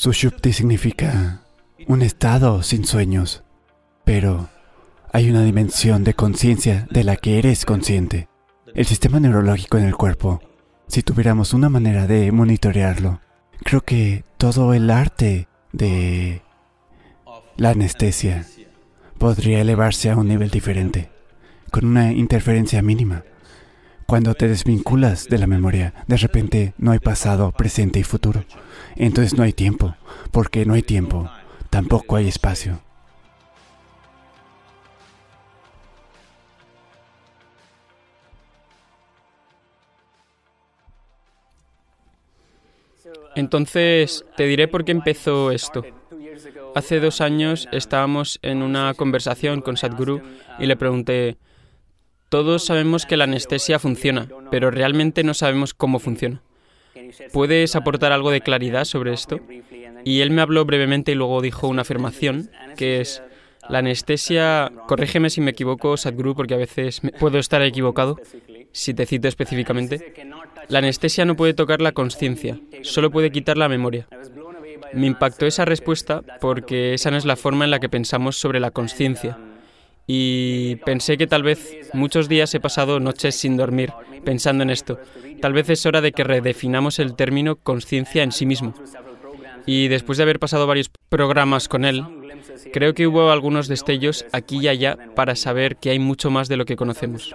Sushupti significa un estado sin sueños, pero hay una dimensión de conciencia de la que eres consciente. El sistema neurológico en el cuerpo, si tuviéramos una manera de monitorearlo, creo que todo el arte de la anestesia podría elevarse a un nivel diferente, con una interferencia mínima. Cuando te desvinculas de la memoria, de repente no hay pasado, presente y futuro. Entonces no hay tiempo, porque no hay tiempo, tampoco hay espacio. Entonces, te diré por qué empezó esto. Hace dos años estábamos en una conversación con Sadhguru y le pregunté, todos sabemos que la anestesia funciona, pero realmente no sabemos cómo funciona. ¿Puedes aportar algo de claridad sobre esto? Y él me habló brevemente y luego dijo una afirmación, que es, la anestesia, corrígeme si me equivoco, Sadhguru, porque a veces puedo estar equivocado, si te cito específicamente, la anestesia no puede tocar la conciencia, solo puede quitar la memoria. Me impactó esa respuesta porque esa no es la forma en la que pensamos sobre la conciencia. Y pensé que tal vez muchos días he pasado noches sin dormir pensando en esto. Tal vez es hora de que redefinamos el término conciencia en sí mismo. Y después de haber pasado varios programas con él, creo que hubo algunos destellos aquí y allá para saber que hay mucho más de lo que conocemos.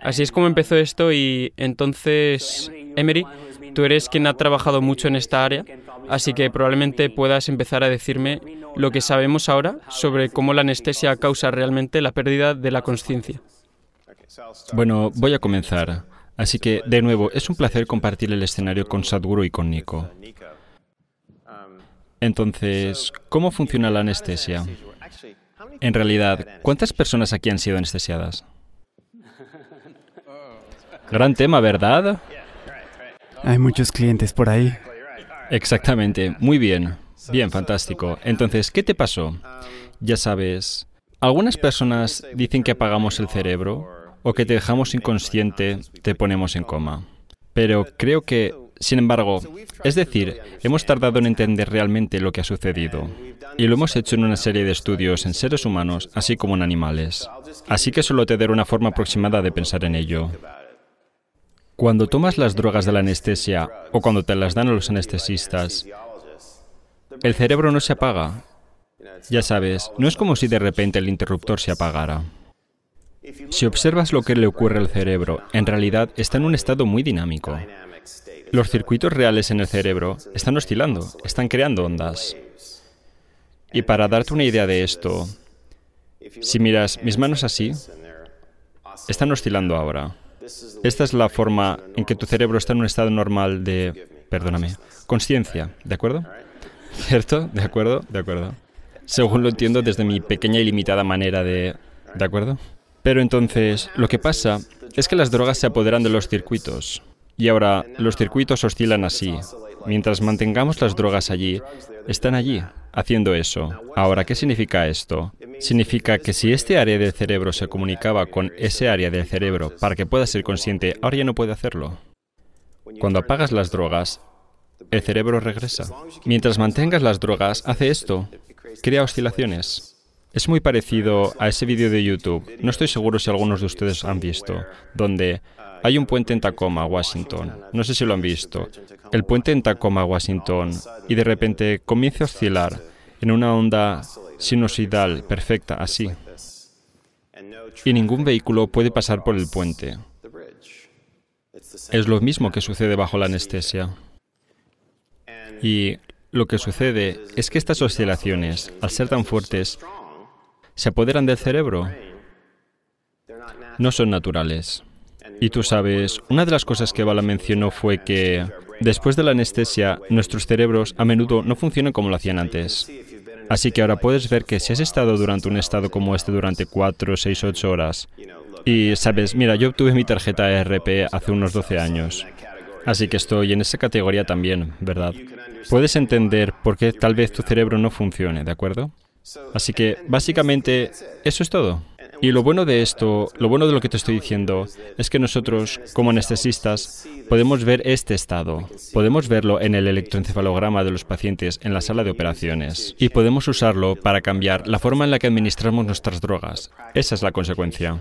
Así es como empezó esto y entonces, Emery, tú eres quien ha trabajado mucho en esta área, así que probablemente puedas empezar a decirme lo que sabemos ahora sobre cómo la anestesia causa realmente la pérdida de la conciencia. Bueno, voy a comenzar. Así que, de nuevo, es un placer compartir el escenario con Sadhguru y con Nico. Entonces, ¿cómo funciona la anestesia? En realidad, ¿cuántas personas aquí han sido anestesiadas? Gran tema, ¿verdad? Hay muchos clientes por ahí. Exactamente, muy bien. Bien, fantástico. Entonces, ¿qué te pasó? Ya sabes, algunas personas dicen que apagamos el cerebro o que te dejamos inconsciente, te ponemos en coma. Pero creo que, sin embargo, es decir, hemos tardado en entender realmente lo que ha sucedido. Y lo hemos hecho en una serie de estudios en seres humanos, así como en animales. Así que solo te daré una forma aproximada de pensar en ello. Cuando tomas las drogas de la anestesia o cuando te las dan a los anestesistas, el cerebro no se apaga. Ya sabes, no es como si de repente el interruptor se apagara. Si observas lo que le ocurre al cerebro, en realidad está en un estado muy dinámico. Los circuitos reales en el cerebro están oscilando, están creando ondas. Y para darte una idea de esto, si miras mis manos así, están oscilando ahora. Esta es la forma en que tu cerebro está en un estado normal de, perdóname, conciencia, ¿de acuerdo? ¿Cierto? ¿De acuerdo? De acuerdo. Según lo entiendo desde mi pequeña y limitada manera de... ¿De acuerdo? Pero entonces, lo que pasa es que las drogas se apoderan de los circuitos. Y ahora los circuitos oscilan así. Mientras mantengamos las drogas allí, están allí, haciendo eso. Ahora, ¿qué significa esto? Significa que si este área del cerebro se comunicaba con ese área del cerebro para que pueda ser consciente, ahora ya no puede hacerlo. Cuando apagas las drogas, el cerebro regresa. Mientras mantengas las drogas, hace esto, crea oscilaciones. Es muy parecido a ese vídeo de YouTube, no estoy seguro si algunos de ustedes han visto, donde hay un puente en Tacoma, Washington. No sé si lo han visto. El puente en Tacoma, Washington, y de repente comienza a oscilar en una onda sinusoidal perfecta, así. Y ningún vehículo puede pasar por el puente. Es lo mismo que sucede bajo la anestesia. Y lo que sucede es que estas oscilaciones, al ser tan fuertes, se apoderan del cerebro. No son naturales. Y tú sabes, una de las cosas que Bala mencionó fue que después de la anestesia, nuestros cerebros a menudo no funcionan como lo hacían antes. Así que ahora puedes ver que si has estado durante un estado como este durante 4, 6, 8 horas, y sabes, mira, yo obtuve mi tarjeta ERP hace unos 12 años, así que estoy en esa categoría también, ¿verdad? Puedes entender por qué tal vez tu cerebro no funcione, ¿de acuerdo? Así que básicamente eso es todo. Y lo bueno de esto, lo bueno de lo que te estoy diciendo, es que nosotros, como anestesistas, podemos ver este estado. Podemos verlo en el electroencefalograma de los pacientes en la sala de operaciones. Y podemos usarlo para cambiar la forma en la que administramos nuestras drogas. Esa es la consecuencia.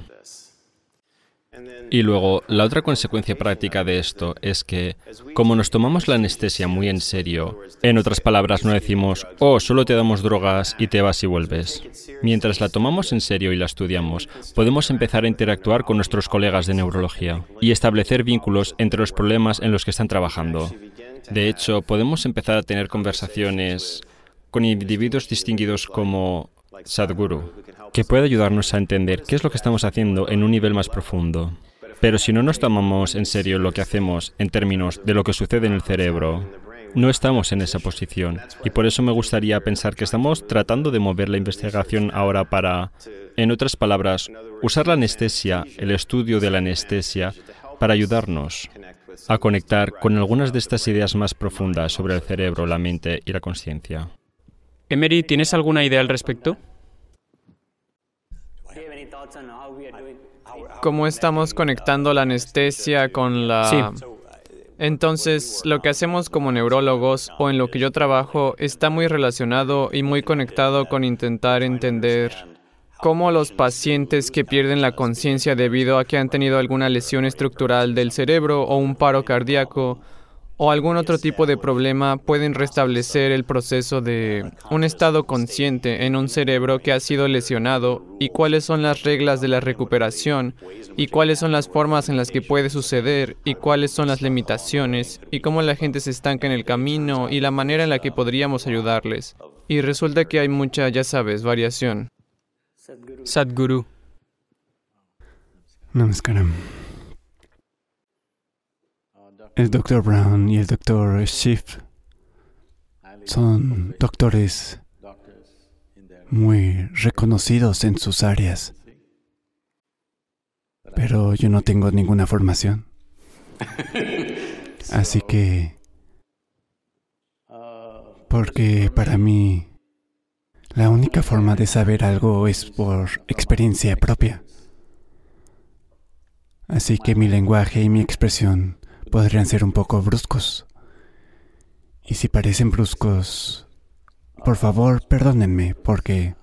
Y luego, la otra consecuencia práctica de esto es que, como nos tomamos la anestesia muy en serio, en otras palabras no decimos, oh, solo te damos drogas y te vas y vuelves. Mientras la tomamos en serio y la estudiamos, podemos empezar a interactuar con nuestros colegas de neurología y establecer vínculos entre los problemas en los que están trabajando. De hecho, podemos empezar a tener conversaciones con individuos distinguidos como Sadhguru, que puede ayudarnos a entender qué es lo que estamos haciendo en un nivel más profundo. Pero si no nos tomamos en serio lo que hacemos en términos de lo que sucede en el cerebro, no estamos en esa posición. Y por eso me gustaría pensar que estamos tratando de mover la investigación ahora para, en otras palabras, usar la anestesia, el estudio de la anestesia, para ayudarnos a conectar con algunas de estas ideas más profundas sobre el cerebro, la mente y la conciencia. Emery, ¿tienes alguna idea al respecto? ¿Cómo estamos conectando la anestesia con la... Sí. Entonces, lo que hacemos como neurólogos o en lo que yo trabajo está muy relacionado y muy conectado con intentar entender cómo los pacientes que pierden la conciencia debido a que han tenido alguna lesión estructural del cerebro o un paro cardíaco o algún otro tipo de problema pueden restablecer el proceso de un estado consciente en un cerebro que ha sido lesionado y cuáles son las reglas de la recuperación y cuáles son las formas en las que puede suceder y cuáles son las limitaciones y cómo la gente se estanca en el camino y la manera en la que podríamos ayudarles. Y resulta que hay mucha, ya sabes, variación. Sadhguru. Namaskaram. El Dr. Brown y el Dr. Schiff son doctores muy reconocidos en sus áreas, pero yo no tengo ninguna formación. Así que, porque para mí la única forma de saber algo es por experiencia propia. Así que mi lenguaje y mi expresión podrían ser un poco bruscos. Y si parecen bruscos, por favor, perdónenme, porque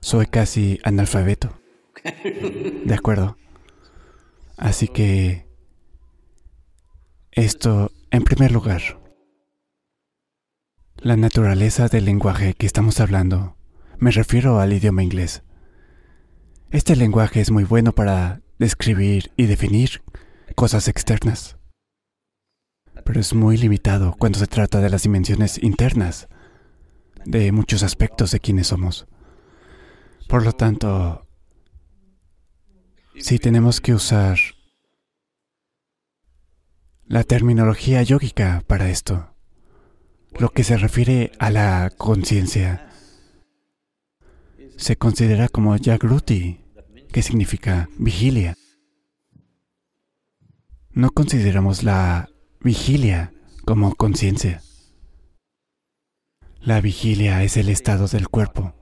soy casi analfabeto. ¿De acuerdo? Así que... Esto, en primer lugar, la naturaleza del lenguaje que estamos hablando, me refiero al idioma inglés. Este lenguaje es muy bueno para describir y definir cosas externas pero es muy limitado cuando se trata de las dimensiones internas de muchos aspectos de quienes somos. Por lo tanto, si tenemos que usar la terminología yógica para esto, lo que se refiere a la conciencia, se considera como Jagruti, que significa vigilia. No consideramos la Vigilia como conciencia. La vigilia es el estado del cuerpo.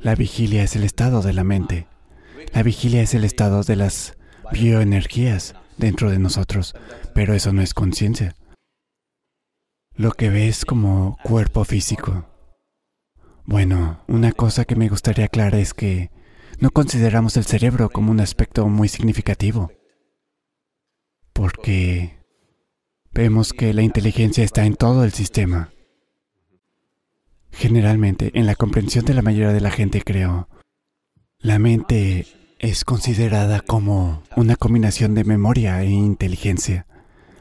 La vigilia es el estado de la mente. La vigilia es el estado de las bioenergías dentro de nosotros, pero eso no es conciencia. Lo que ves como cuerpo físico. Bueno, una cosa que me gustaría aclarar es que no consideramos el cerebro como un aspecto muy significativo, porque Vemos que la inteligencia está en todo el sistema. Generalmente, en la comprensión de la mayoría de la gente, creo, la mente es considerada como una combinación de memoria e inteligencia.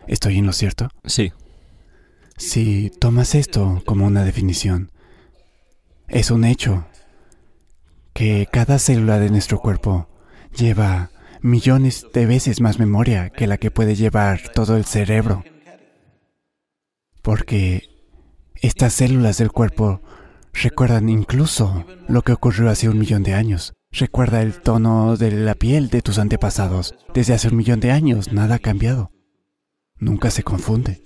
¿Estoy en lo cierto? Sí. Si tomas esto como una definición, es un hecho que cada célula de nuestro cuerpo lleva millones de veces más memoria que la que puede llevar todo el cerebro porque estas células del cuerpo recuerdan incluso lo que ocurrió hace un millón de años. Recuerda el tono de la piel de tus antepasados. Desde hace un millón de años nada ha cambiado. Nunca se confunde.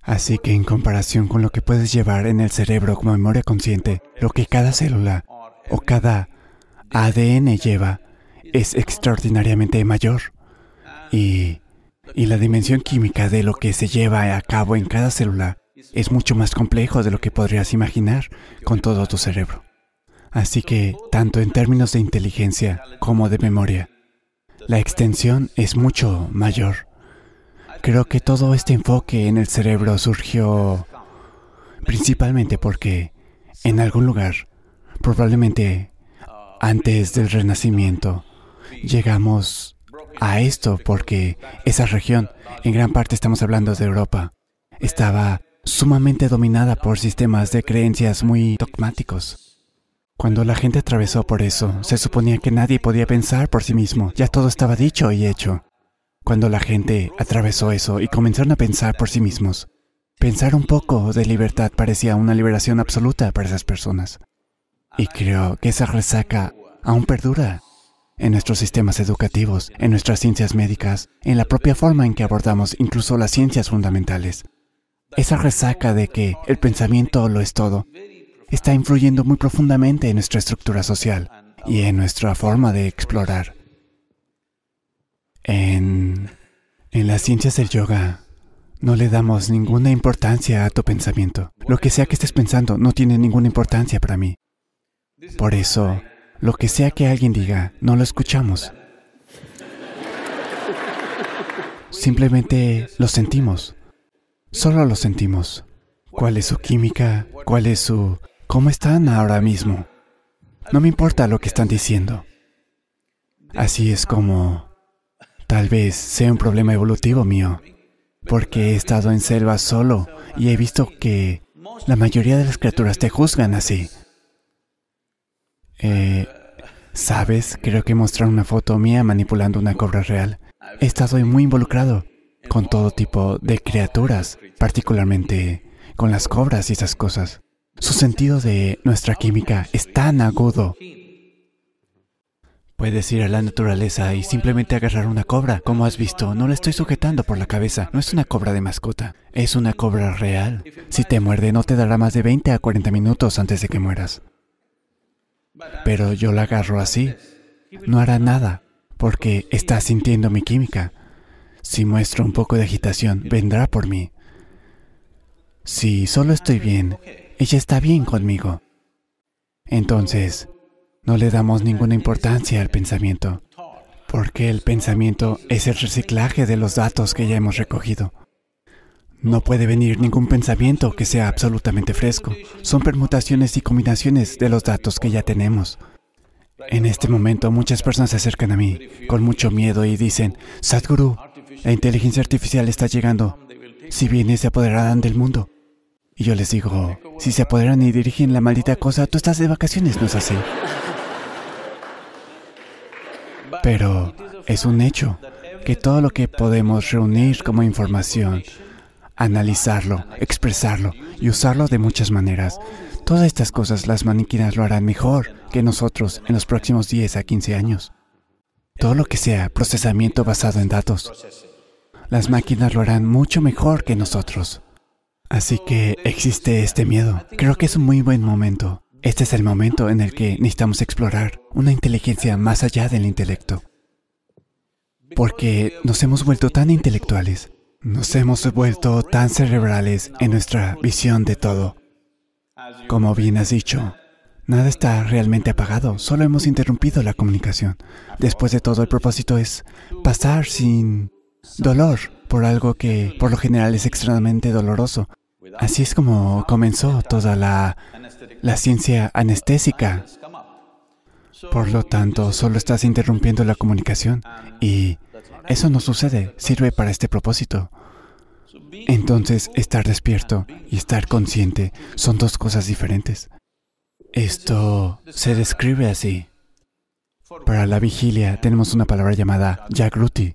Así que en comparación con lo que puedes llevar en el cerebro como memoria consciente, lo que cada célula o cada ADN lleva es extraordinariamente mayor. Y, y la dimensión química de lo que se lleva a cabo en cada célula es mucho más complejo de lo que podrías imaginar con todo tu cerebro. Así que, tanto en términos de inteligencia como de memoria, la extensión es mucho mayor. Creo que todo este enfoque en el cerebro surgió principalmente porque en algún lugar, probablemente antes del Renacimiento, llegamos a esto porque esa región, en gran parte estamos hablando de Europa, estaba sumamente dominada por sistemas de creencias muy dogmáticos. Cuando la gente atravesó por eso, se suponía que nadie podía pensar por sí mismo, ya todo estaba dicho y hecho. Cuando la gente atravesó eso y comenzaron a pensar por sí mismos, pensar un poco de libertad parecía una liberación absoluta para esas personas. Y creo que esa resaca aún perdura en nuestros sistemas educativos, en nuestras ciencias médicas, en la propia forma en que abordamos incluso las ciencias fundamentales. Esa resaca de que el pensamiento lo es todo está influyendo muy profundamente en nuestra estructura social y en nuestra forma de explorar. En, en las ciencias del yoga no le damos ninguna importancia a tu pensamiento. Lo que sea que estés pensando no tiene ninguna importancia para mí. Por eso, lo que sea que alguien diga, no lo escuchamos. Simplemente lo sentimos. Solo lo sentimos. ¿Cuál es su química? ¿Cuál es su... ¿Cómo están ahora mismo? No me importa lo que están diciendo. Así es como... Tal vez sea un problema evolutivo mío, porque he estado en selva solo y he visto que la mayoría de las criaturas te juzgan así. Eh, ¿Sabes? Creo que mostraron una foto mía manipulando una cobra real. He estado muy involucrado con todo tipo de criaturas, particularmente con las cobras y esas cosas. Su sentido de nuestra química es tan agudo. Puedes ir a la naturaleza y simplemente agarrar una cobra. Como has visto, no la estoy sujetando por la cabeza. No es una cobra de mascota. Es una cobra real. Si te muerde, no te dará más de 20 a 40 minutos antes de que mueras. Pero yo la agarro así. No hará nada, porque está sintiendo mi química. Si muestro un poco de agitación, vendrá por mí. Si solo estoy bien, ella está bien conmigo. Entonces, no le damos ninguna importancia al pensamiento, porque el pensamiento es el reciclaje de los datos que ya hemos recogido. No puede venir ningún pensamiento que sea absolutamente fresco. Son permutaciones y combinaciones de los datos que ya tenemos. En este momento muchas personas se acercan a mí con mucho miedo y dicen, Sadhguru, la inteligencia artificial está llegando. Si viene se apoderarán del mundo. Y yo les digo, si se apoderan y dirigen la maldita cosa, tú estás de vacaciones, ¿no es así? Pero es un hecho que todo lo que podemos reunir como información analizarlo, expresarlo y usarlo de muchas maneras. Todas estas cosas las máquinas lo harán mejor que nosotros en los próximos 10 a 15 años. Todo lo que sea procesamiento basado en datos. Las máquinas lo harán mucho mejor que nosotros. Así que existe este miedo. Creo que es un muy buen momento. Este es el momento en el que necesitamos explorar una inteligencia más allá del intelecto. Porque nos hemos vuelto tan intelectuales nos hemos vuelto tan cerebrales en nuestra visión de todo. Como bien has dicho, nada está realmente apagado, solo hemos interrumpido la comunicación. Después de todo, el propósito es pasar sin dolor por algo que por lo general es extremadamente doloroso. Así es como comenzó toda la, la ciencia anestésica. Por lo tanto, solo estás interrumpiendo la comunicación y eso no sucede, sirve para este propósito. Entonces, estar despierto y estar consciente son dos cosas diferentes. Esto se describe así. Para la vigilia tenemos una palabra llamada Jagruti.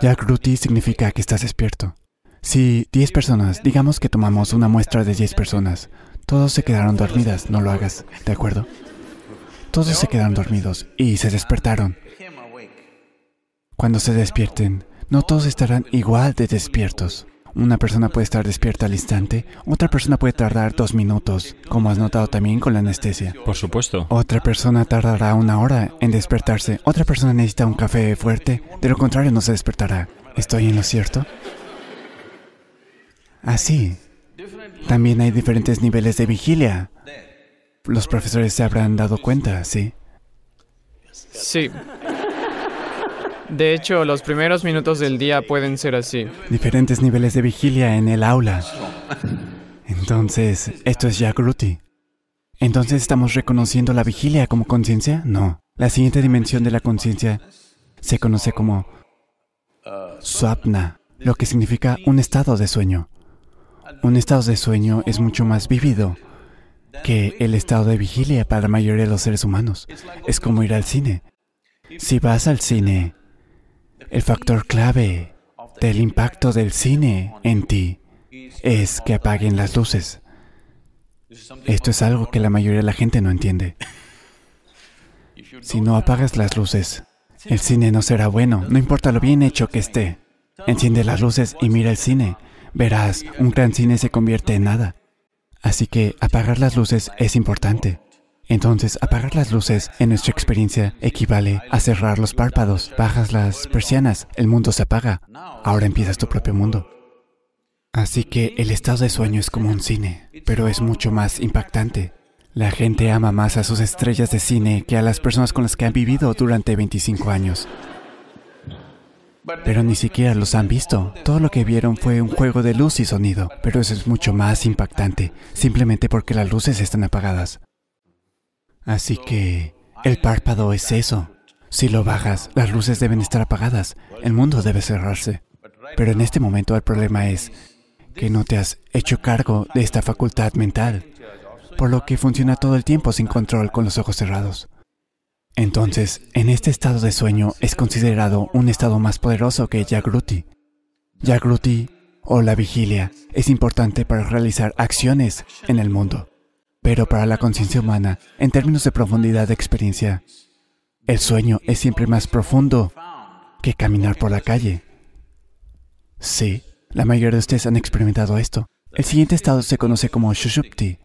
Jagruti significa que estás despierto. Si 10 personas, digamos que tomamos una muestra de 10 personas, todos se quedaron dormidas, no lo hagas, ¿de acuerdo? Todos se quedaron dormidos y se despertaron. Cuando se despierten, no todos estarán igual de despiertos. Una persona puede estar despierta al instante, otra persona puede tardar dos minutos, como has notado también con la anestesia. Por supuesto. Otra persona tardará una hora en despertarse, otra persona necesita un café fuerte, de lo contrario no se despertará. ¿Estoy en lo cierto? Así. También hay diferentes niveles de vigilia. Los profesores se habrán dado cuenta, ¿sí? Sí. De hecho, los primeros minutos del día pueden ser así. Diferentes niveles de vigilia en el aula. Entonces, ¿esto es Jagruti? ¿Entonces estamos reconociendo la vigilia como conciencia? No. La siguiente dimensión de la conciencia se conoce como Swapna, lo que significa un estado de sueño. Un estado de sueño es mucho más vívido que el estado de vigilia para la mayoría de los seres humanos. Es como ir al cine. Si vas al cine, el factor clave del impacto del cine en ti es que apaguen las luces. Esto es algo que la mayoría de la gente no entiende. Si no apagas las luces, el cine no será bueno, no importa lo bien hecho que esté. Enciende las luces y mira el cine. Verás, un gran cine se convierte en nada. Así que apagar las luces es importante. Entonces, apagar las luces, en nuestra experiencia, equivale a cerrar los párpados. Bajas las persianas, el mundo se apaga. Ahora empiezas tu propio mundo. Así que el estado de sueño es como un cine, pero es mucho más impactante. La gente ama más a sus estrellas de cine que a las personas con las que han vivido durante 25 años. Pero ni siquiera los han visto. Todo lo que vieron fue un juego de luz y sonido, pero eso es mucho más impactante, simplemente porque las luces están apagadas. Así que el párpado es eso. Si lo bajas, las luces deben estar apagadas, el mundo debe cerrarse. Pero en este momento el problema es que no te has hecho cargo de esta facultad mental, por lo que funciona todo el tiempo sin control con los ojos cerrados. Entonces, en este estado de sueño es considerado un estado más poderoso que Jagruti. Jagruti, o la vigilia, es importante para realizar acciones en el mundo. Pero para la conciencia humana, en términos de profundidad de experiencia, el sueño es siempre más profundo que caminar por la calle. Sí, la mayoría de ustedes han experimentado esto. El siguiente estado se conoce como Shushupti.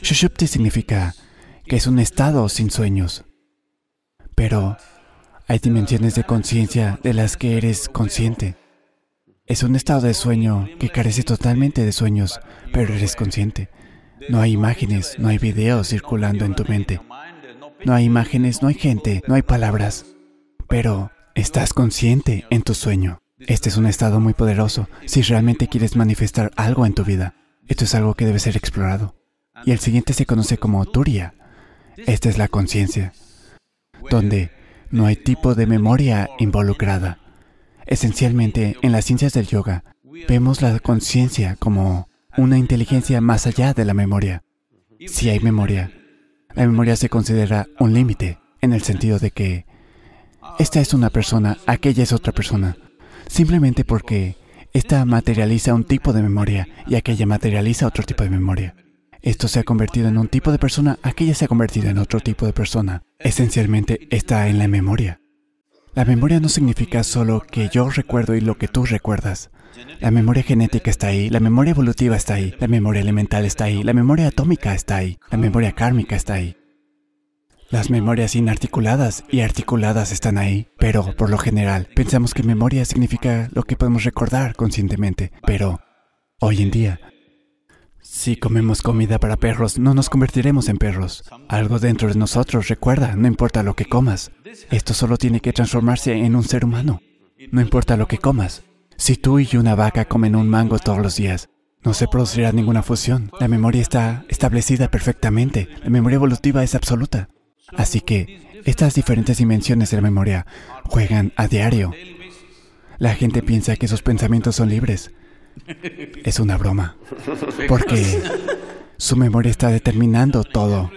Shushupti significa que es un estado sin sueños. Pero hay dimensiones de conciencia de las que eres consciente. Es un estado de sueño que carece totalmente de sueños, pero eres consciente. No hay imágenes, no hay videos circulando en tu mente. No hay imágenes, no hay gente, no hay palabras. Pero estás consciente en tu sueño. Este es un estado muy poderoso si realmente quieres manifestar algo en tu vida. Esto es algo que debe ser explorado. Y el siguiente se conoce como Turiya. Esta es la conciencia donde no hay tipo de memoria involucrada. Esencialmente, en las ciencias del yoga, vemos la conciencia como una inteligencia más allá de la memoria. Si hay memoria, la memoria se considera un límite, en el sentido de que esta es una persona, aquella es otra persona, simplemente porque esta materializa un tipo de memoria y aquella materializa otro tipo de memoria. Esto se ha convertido en un tipo de persona, aquella se ha convertido en otro tipo de persona. Esencialmente está en la memoria. La memoria no significa solo que yo recuerdo y lo que tú recuerdas. La memoria genética está ahí, la memoria evolutiva está ahí, la memoria elemental está ahí, la memoria atómica está ahí, la memoria kármica está ahí. Las memorias inarticuladas y articuladas están ahí, pero por lo general pensamos que memoria significa lo que podemos recordar conscientemente, pero hoy en día si comemos comida para perros, no nos convertiremos en perros. Algo dentro de nosotros recuerda, no importa lo que comas. Esto solo tiene que transformarse en un ser humano. No importa lo que comas. Si tú y una vaca comen un mango todos los días, no se producirá ninguna fusión. La memoria está establecida perfectamente. La memoria evolutiva es absoluta. Así que estas diferentes dimensiones de la memoria juegan a diario. La gente piensa que sus pensamientos son libres. Es una broma. Porque su memoria está determinando todo.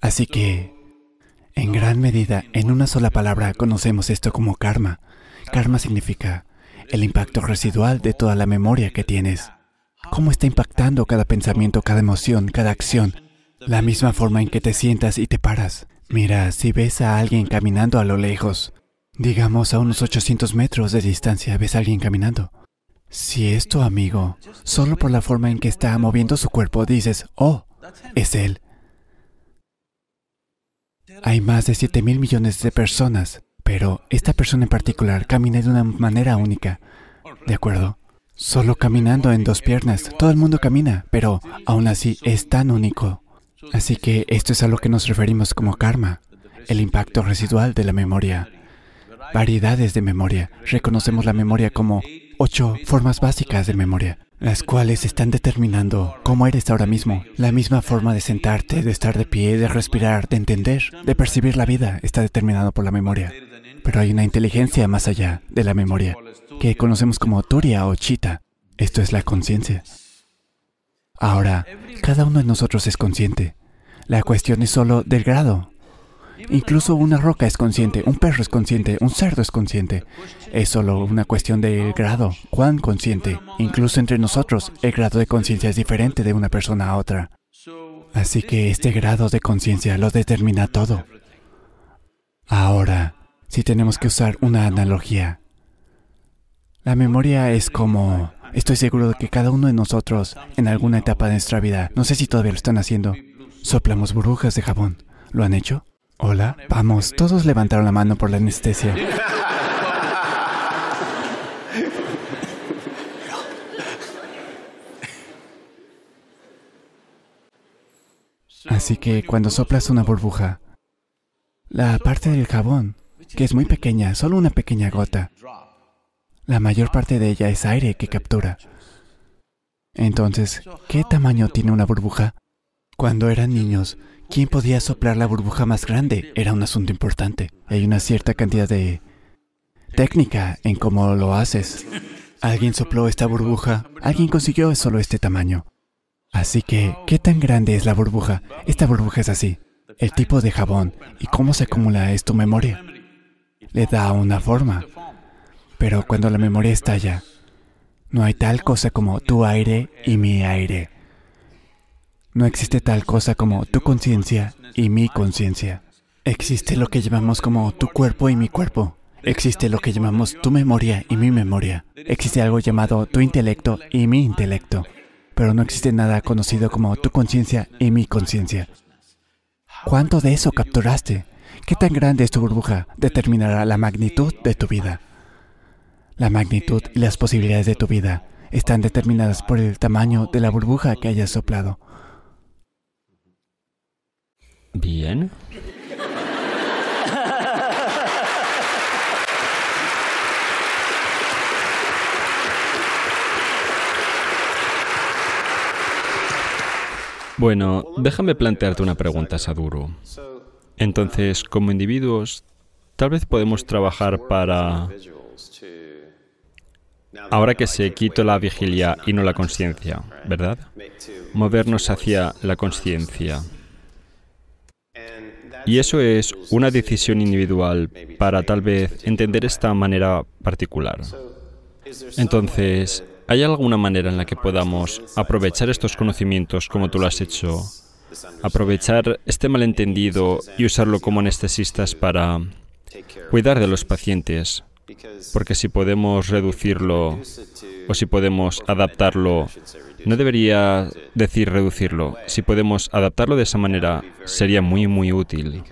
Así que, en gran medida, en una sola palabra, conocemos esto como karma. Karma significa el impacto residual de toda la memoria que tienes. ¿Cómo está impactando cada pensamiento, cada emoción, cada acción? La misma forma en que te sientas y te paras. Mira, si ves a alguien caminando a lo lejos, digamos a unos 800 metros de distancia, ves a alguien caminando. Si es tu amigo, solo por la forma en que está moviendo su cuerpo dices, oh, es él. Hay más de 7 mil millones de personas, pero esta persona en particular camina de una manera única. ¿De acuerdo? Solo caminando en dos piernas. Todo el mundo camina, pero aún así es tan único. Así que esto es a lo que nos referimos como karma, el impacto residual de la memoria. Variedades de memoria. Reconocemos la memoria como ocho formas básicas de memoria, las cuales están determinando cómo eres ahora mismo. La misma forma de sentarte, de estar de pie, de respirar, de entender, de percibir la vida está determinado por la memoria. Pero hay una inteligencia más allá de la memoria, que conocemos como Turia o Chita. Esto es la conciencia. Ahora, cada uno de nosotros es consciente. La cuestión es solo del grado. Incluso una roca es consciente, un perro es consciente, un cerdo es consciente. Es solo una cuestión del grado, cuán consciente. Incluso entre nosotros, el grado de conciencia es diferente de una persona a otra. Así que este grado de conciencia lo determina todo. Ahora, si tenemos que usar una analogía, la memoria es como... Estoy seguro de que cada uno de nosotros, en alguna etapa de nuestra vida, no sé si todavía lo están haciendo, soplamos burbujas de jabón. ¿Lo han hecho? Hola, vamos, todos levantaron la mano por la anestesia. Así que cuando soplas una burbuja, la parte del jabón, que es muy pequeña, solo una pequeña gota, la mayor parte de ella es aire que captura. Entonces, ¿qué tamaño tiene una burbuja? Cuando eran niños, ¿quién podía soplar la burbuja más grande? Era un asunto importante. Hay una cierta cantidad de técnica en cómo lo haces. Alguien sopló esta burbuja, alguien consiguió solo este tamaño. Así que, ¿qué tan grande es la burbuja? Esta burbuja es así. El tipo de jabón y cómo se acumula es tu memoria. Le da una forma. Pero cuando la memoria estalla, no hay tal cosa como tu aire y mi aire. No existe tal cosa como tu conciencia y mi conciencia. Existe lo que llamamos como tu cuerpo y mi cuerpo. Existe lo que llamamos tu memoria y mi memoria. Existe algo llamado tu intelecto y mi intelecto. Pero no existe nada conocido como tu conciencia y mi conciencia. ¿Cuánto de eso capturaste? ¿Qué tan grande es tu burbuja? Determinará la magnitud de tu vida. La magnitud y las posibilidades de tu vida están determinadas por el tamaño de la burbuja que hayas soplado. Bien. Bueno, déjame plantearte una pregunta, Sadhguru. Entonces, como individuos, tal vez podemos trabajar para... Ahora que se quitó la vigilia y no la conciencia, ¿verdad? Movernos hacia la conciencia. Y eso es una decisión individual para tal vez entender esta manera particular. Entonces, ¿hay alguna manera en la que podamos aprovechar estos conocimientos como tú lo has hecho? Aprovechar este malentendido y usarlo como anestesistas para cuidar de los pacientes. Porque si podemos reducirlo o si podemos adaptarlo, no debería decir reducirlo. Si podemos adaptarlo de esa manera, sería muy, muy útil.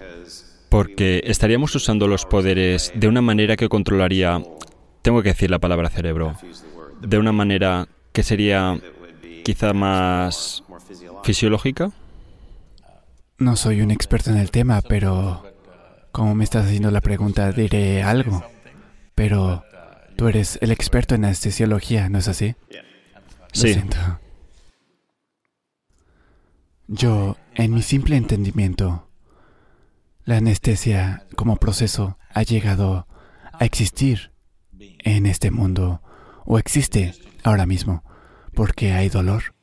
Porque estaríamos usando los poderes de una manera que controlaría, tengo que decir la palabra cerebro, de una manera que sería quizá más fisiológica. No soy un experto en el tema, pero como me estás haciendo la pregunta, diré algo. Pero tú eres el experto en anestesiología, ¿no es así? Sí. siento. Yo, en mi simple entendimiento, la anestesia como proceso ha llegado a existir en este mundo o existe ahora mismo porque hay dolor.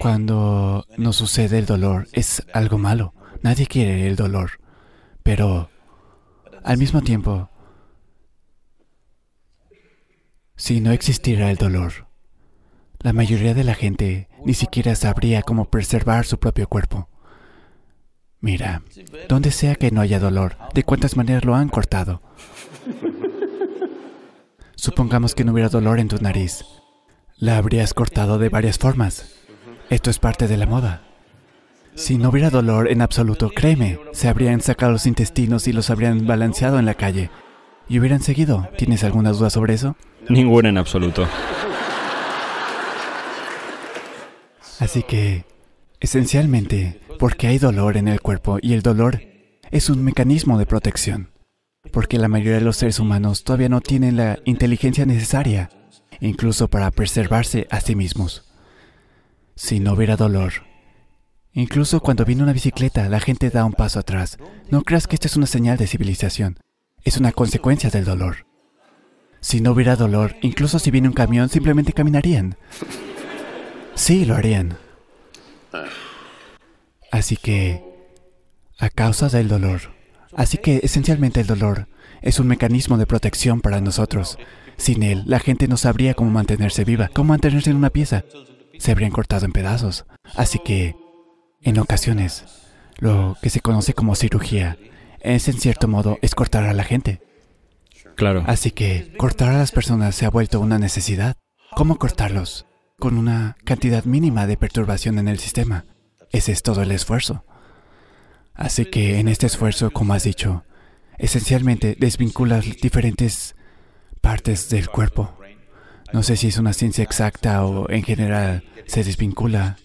Cuando nos sucede el dolor es algo malo. Nadie quiere el dolor. Pero al mismo tiempo, si no existiera el dolor, la mayoría de la gente ni siquiera sabría cómo preservar su propio cuerpo. Mira, donde sea que no haya dolor, de cuántas maneras lo han cortado. Supongamos que no hubiera dolor en tu nariz. La habrías cortado de varias formas. Esto es parte de la moda. Si no hubiera dolor en absoluto, créeme, se habrían sacado los intestinos y los habrían balanceado en la calle. Y hubieran seguido. ¿Tienes alguna duda sobre eso? Ninguna en absoluto. Así que, esencialmente, porque hay dolor en el cuerpo y el dolor es un mecanismo de protección. Porque la mayoría de los seres humanos todavía no tienen la inteligencia necesaria, incluso para preservarse a sí mismos. Si no hubiera dolor, incluso cuando viene una bicicleta, la gente da un paso atrás. No creas que esto es una señal de civilización, es una consecuencia del dolor. Si no hubiera dolor, incluso si viene un camión, simplemente caminarían. Sí, lo harían. Así que, a causa del dolor, así que esencialmente el dolor es un mecanismo de protección para nosotros. Sin él, la gente no sabría cómo mantenerse viva, cómo mantenerse en una pieza. Se habrían cortado en pedazos. Así que, en ocasiones, lo que se conoce como cirugía es en cierto modo es cortar a la gente. Claro. Así que cortar a las personas se ha vuelto una necesidad. ¿Cómo cortarlos? Con una cantidad mínima de perturbación en el sistema. Ese es todo el esfuerzo. Así que en este esfuerzo, como has dicho, esencialmente desvinculas diferentes partes del cuerpo. No sé si es una ciencia exacta o en general se desvincula.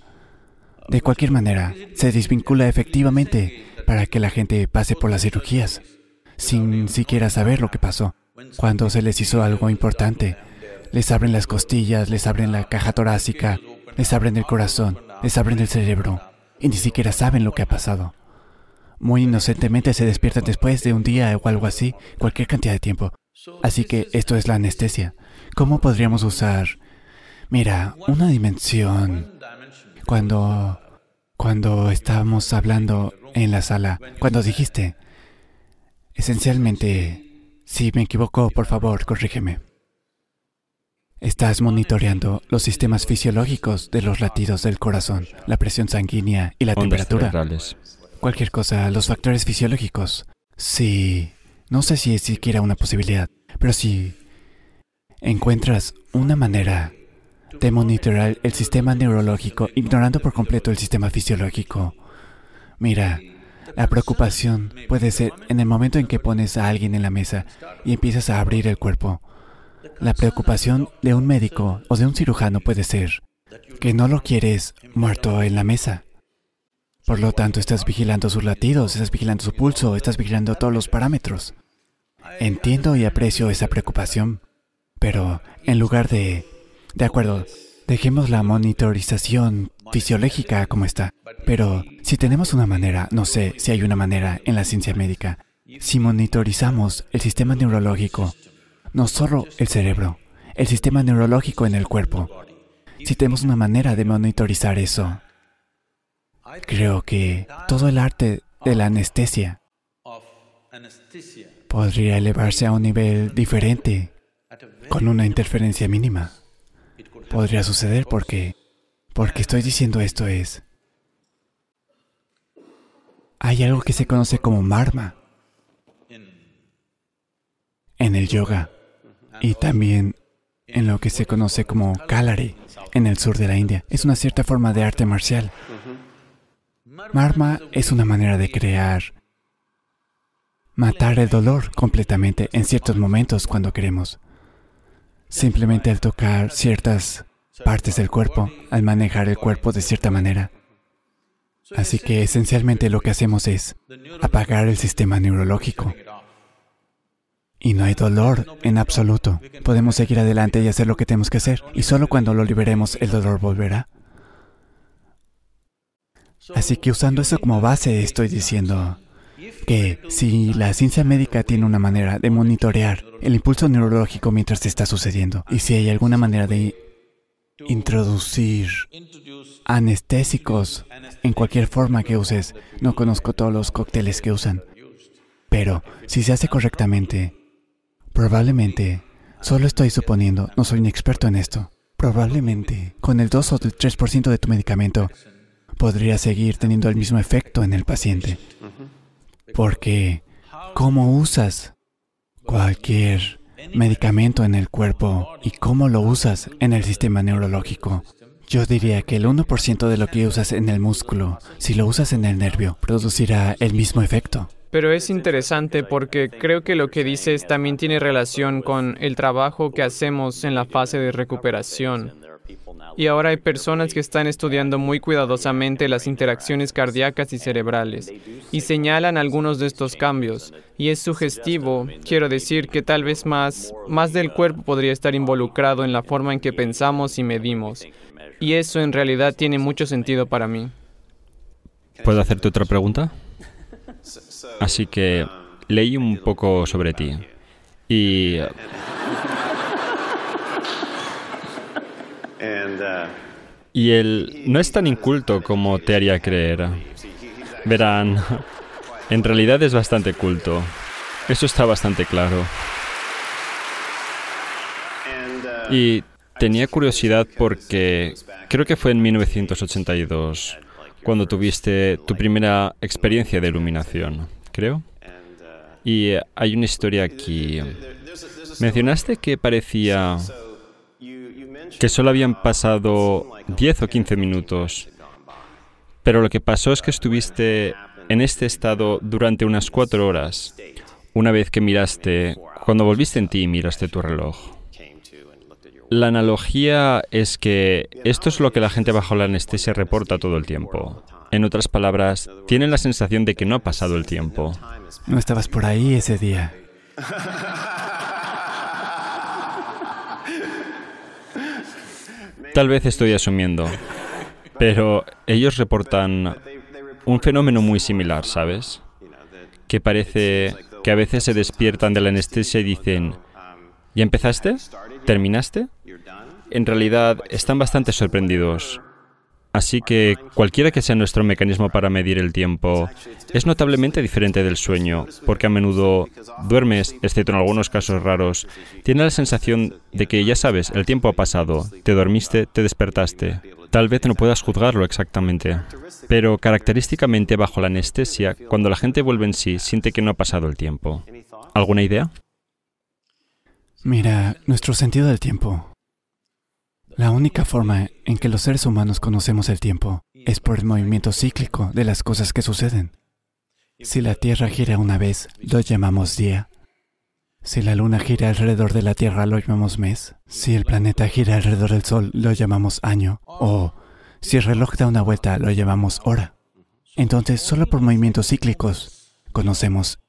De cualquier manera, se desvincula efectivamente para que la gente pase por las cirugías sin siquiera saber lo que pasó. Cuando se les hizo algo importante, les abren las costillas, les abren la caja torácica, les abren el corazón, les abren el cerebro y ni siquiera saben lo que ha pasado. Muy inocentemente se despiertan después de un día o algo así, cualquier cantidad de tiempo. Así que esto es la anestesia. ¿Cómo podríamos usar, mira, una dimensión? Cuando, cuando estábamos hablando en la sala, cuando dijiste, esencialmente, si me equivoco, por favor, corrígeme. Estás monitoreando los sistemas fisiológicos de los latidos del corazón, la presión sanguínea y la temperatura. cerebrales. Cualquier cosa, los factores fisiológicos. Sí, no sé si es siquiera una posibilidad, pero si encuentras una manera de monitorear el sistema neurológico ignorando por completo el sistema fisiológico. Mira, la preocupación puede ser en el momento en que pones a alguien en la mesa y empiezas a abrir el cuerpo. La preocupación de un médico o de un cirujano puede ser que no lo quieres muerto en la mesa. Por lo tanto, estás vigilando sus latidos, estás vigilando su pulso, estás vigilando todos los parámetros. Entiendo y aprecio esa preocupación, pero en lugar de... De acuerdo, dejemos la monitorización fisiológica como está. Pero si tenemos una manera, no sé si hay una manera en la ciencia médica, si monitorizamos el sistema neurológico, no solo el cerebro, el sistema neurológico en el cuerpo, si tenemos una manera de monitorizar eso, creo que todo el arte de la anestesia podría elevarse a un nivel diferente con una interferencia mínima. Podría suceder porque, porque estoy diciendo esto es, hay algo que se conoce como marma en el yoga y también en lo que se conoce como kalari en el sur de la India. Es una cierta forma de arte marcial. Marma es una manera de crear, matar el dolor completamente en ciertos momentos cuando queremos. Simplemente al tocar ciertas partes del cuerpo, al manejar el cuerpo de cierta manera. Así que esencialmente lo que hacemos es apagar el sistema neurológico. Y no hay dolor en absoluto. Podemos seguir adelante y hacer lo que tenemos que hacer. Y solo cuando lo liberemos el dolor volverá. Así que usando eso como base estoy diciendo que si la ciencia médica tiene una manera de monitorear el impulso neurológico mientras está sucediendo y si hay alguna manera de introducir anestésicos en cualquier forma que uses, no conozco todos los cócteles que usan, pero si se hace correctamente, probablemente, solo estoy suponiendo, no soy un experto en esto, probablemente con el 2 o el 3% de tu medicamento podría seguir teniendo el mismo efecto en el paciente. Porque, ¿cómo usas cualquier medicamento en el cuerpo y cómo lo usas en el sistema neurológico. Yo diría que el 1% de lo que usas en el músculo, si lo usas en el nervio, producirá el mismo efecto. Pero es interesante porque creo que lo que dices también tiene relación con el trabajo que hacemos en la fase de recuperación. Y ahora hay personas que están estudiando muy cuidadosamente las interacciones cardíacas y cerebrales y señalan algunos de estos cambios. Y es sugestivo, quiero decir que tal vez más, más del cuerpo podría estar involucrado en la forma en que pensamos y medimos. Y eso en realidad tiene mucho sentido para mí. ¿Puedo hacerte otra pregunta? Así que leí un poco sobre ti. Y... Y él no es tan inculto como te haría creer. Verán, en realidad es bastante culto. Eso está bastante claro. Y tenía curiosidad porque creo que fue en 1982 cuando tuviste tu primera experiencia de iluminación, creo. Y hay una historia aquí. Mencionaste que parecía que solo habían pasado 10 o 15 minutos, pero lo que pasó es que estuviste en este estado durante unas cuatro horas, una vez que miraste, cuando volviste en ti y miraste tu reloj. La analogía es que esto es lo que la gente bajo la anestesia reporta todo el tiempo. En otras palabras, tienen la sensación de que no ha pasado el tiempo. No estabas por ahí ese día. Tal vez estoy asumiendo, pero ellos reportan un fenómeno muy similar, ¿sabes? Que parece que a veces se despiertan de la anestesia y dicen, ¿ya empezaste? ¿Terminaste? En realidad están bastante sorprendidos. Así que cualquiera que sea nuestro mecanismo para medir el tiempo, es notablemente diferente del sueño, porque a menudo duermes, excepto en algunos casos raros, tienes la sensación de que ya sabes, el tiempo ha pasado, te dormiste, te despertaste. Tal vez no puedas juzgarlo exactamente, pero característicamente bajo la anestesia, cuando la gente vuelve en sí, siente que no ha pasado el tiempo. ¿Alguna idea? Mira, nuestro sentido del tiempo la única forma en que los seres humanos conocemos el tiempo es por el movimiento cíclico de las cosas que suceden. Si la Tierra gira una vez, lo llamamos día. Si la Luna gira alrededor de la Tierra, lo llamamos mes. Si el planeta gira alrededor del Sol, lo llamamos año. O si el reloj da una vuelta, lo llamamos hora. Entonces, solo por movimientos cíclicos conocemos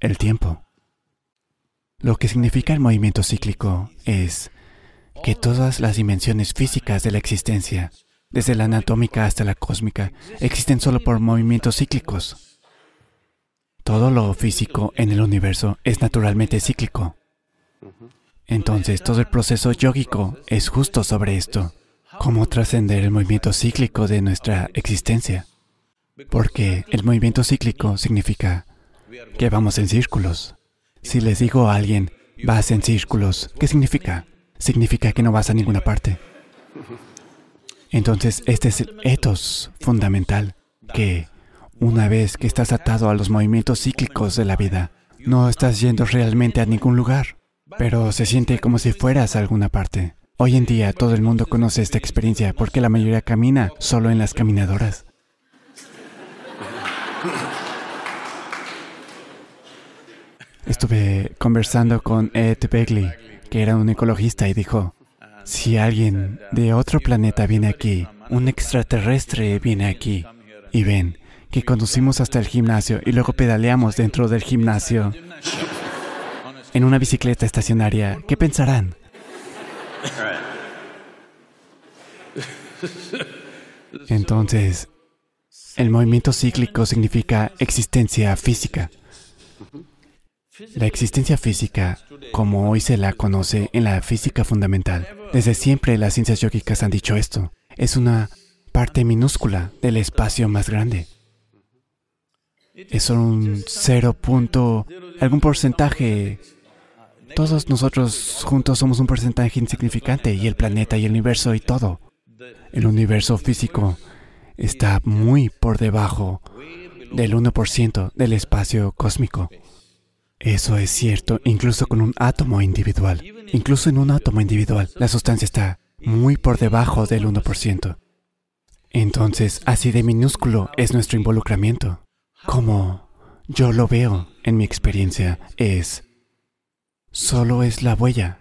el tiempo. Lo que significa el movimiento cíclico es que todas las dimensiones físicas de la existencia, desde la anatómica hasta la cósmica, existen solo por movimientos cíclicos. Todo lo físico en el universo es naturalmente cíclico. Entonces, todo el proceso yógico es justo sobre esto. ¿Cómo trascender el movimiento cíclico de nuestra existencia? Porque el movimiento cíclico significa que vamos en círculos. Si les digo a alguien, vas en círculos, ¿qué significa? Significa que no vas a ninguna parte. Entonces, este es el ethos fundamental, que una vez que estás atado a los movimientos cíclicos de la vida, no estás yendo realmente a ningún lugar, pero se siente como si fueras a alguna parte. Hoy en día todo el mundo conoce esta experiencia porque la mayoría camina solo en las caminadoras. Estuve conversando con Ed Begley, que era un ecologista, y dijo, si alguien de otro planeta viene aquí, un extraterrestre viene aquí, y ven que conducimos hasta el gimnasio y luego pedaleamos dentro del gimnasio en una bicicleta estacionaria, ¿qué pensarán? Entonces, el movimiento cíclico significa existencia física. La existencia física, como hoy se la conoce en la física fundamental, desde siempre las ciencias yógicas han dicho esto, es una parte minúscula del espacio más grande. Es un cero punto, algún porcentaje. Todos nosotros juntos somos un porcentaje insignificante y el planeta y el universo y todo. El universo físico está muy por debajo del 1% del espacio cósmico. Eso es cierto, incluso con un átomo individual. Incluso en un átomo individual, la sustancia está muy por debajo del 1%. Entonces, así de minúsculo es nuestro involucramiento. Como yo lo veo en mi experiencia, es solo es la huella.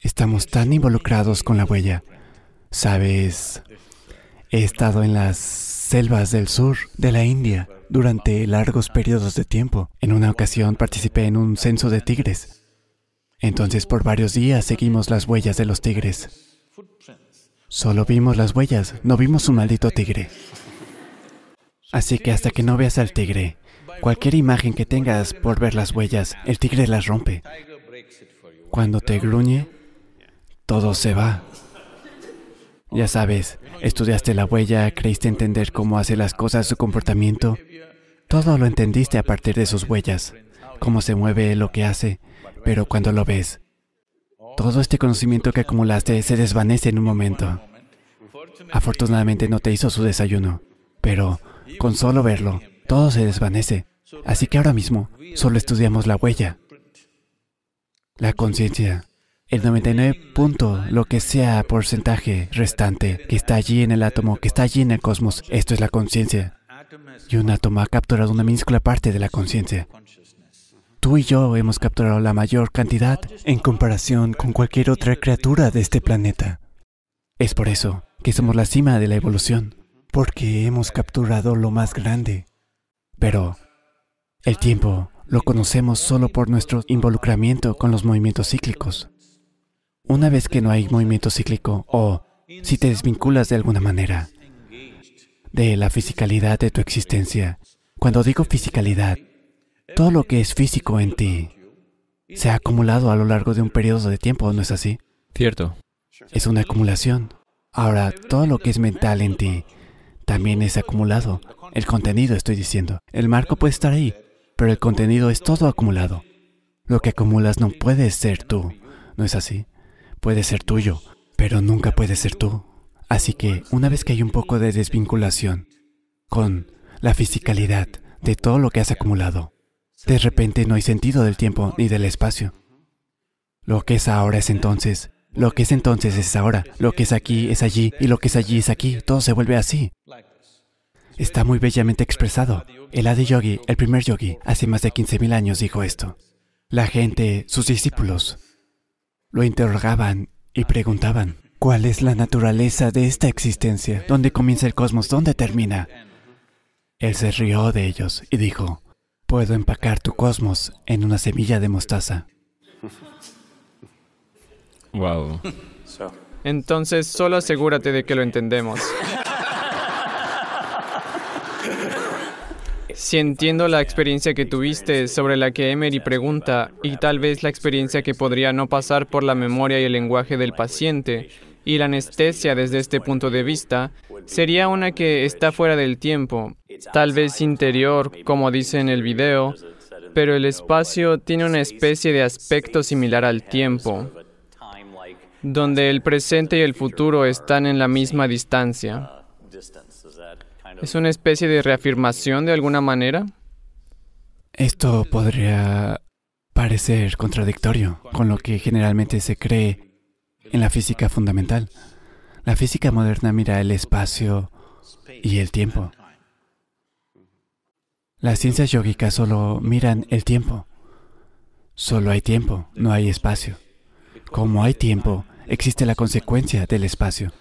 Estamos tan involucrados con la huella. Sabes, he estado en las selvas del sur de la India durante largos periodos de tiempo. En una ocasión participé en un censo de tigres. Entonces por varios días seguimos las huellas de los tigres. Solo vimos las huellas, no vimos un maldito tigre. Así que hasta que no veas al tigre, cualquier imagen que tengas por ver las huellas, el tigre las rompe. Cuando te gruñe, todo se va. Ya sabes, estudiaste la huella, creíste entender cómo hace las cosas, su comportamiento. Todo lo entendiste a partir de sus huellas, cómo se mueve, lo que hace, pero cuando lo ves, todo este conocimiento que acumulaste se desvanece en un momento. Afortunadamente no te hizo su desayuno, pero con solo verlo, todo se desvanece. Así que ahora mismo solo estudiamos la huella, la conciencia, el 99 punto, lo que sea porcentaje restante que está allí en el átomo, que está allí en el cosmos, esto es la conciencia. Y un átomo ha capturado una minúscula parte de la conciencia. Tú y yo hemos capturado la mayor cantidad en comparación con cualquier otra criatura de este planeta. Es por eso que somos la cima de la evolución, porque hemos capturado lo más grande. Pero el tiempo lo conocemos solo por nuestro involucramiento con los movimientos cíclicos. Una vez que no hay movimiento cíclico o si te desvinculas de alguna manera de la fisicalidad de tu existencia, cuando digo fisicalidad, todo lo que es físico en ti se ha acumulado a lo largo de un periodo de tiempo, ¿no es así? Cierto. Es una acumulación. Ahora, todo lo que es mental en ti también es acumulado. El contenido, estoy diciendo. El marco puede estar ahí, pero el contenido es todo acumulado. Lo que acumulas no puede ser tú, ¿no es así? Puede ser tuyo, pero nunca puede ser tú. Así que una vez que hay un poco de desvinculación con la fisicalidad de todo lo que has acumulado, de repente no hay sentido del tiempo ni del espacio. Lo que es ahora es entonces, lo que es entonces es ahora, lo que es aquí es allí y lo que es allí es aquí, todo se vuelve así. Está muy bellamente expresado. El Adi Yogi, el primer yogi, hace más de 15.000 años dijo esto. La gente, sus discípulos, lo interrogaban y preguntaban, ¿cuál es la naturaleza de esta existencia? ¿Dónde comienza el cosmos? ¿Dónde termina? Él se rió de ellos y dijo, puedo empacar tu cosmos en una semilla de mostaza. Wow. Entonces, solo asegúrate de que lo entendemos. Si entiendo la experiencia que tuviste sobre la que Emery pregunta y tal vez la experiencia que podría no pasar por la memoria y el lenguaje del paciente y la anestesia desde este punto de vista, sería una que está fuera del tiempo, tal vez interior, como dice en el video, pero el espacio tiene una especie de aspecto similar al tiempo, donde el presente y el futuro están en la misma distancia. ¿Es una especie de reafirmación de alguna manera? Esto podría parecer contradictorio con lo que generalmente se cree en la física fundamental. La física moderna mira el espacio y el tiempo. Las ciencias yógicas solo miran el tiempo. Solo hay tiempo, no hay espacio. Como hay tiempo, existe la consecuencia del espacio.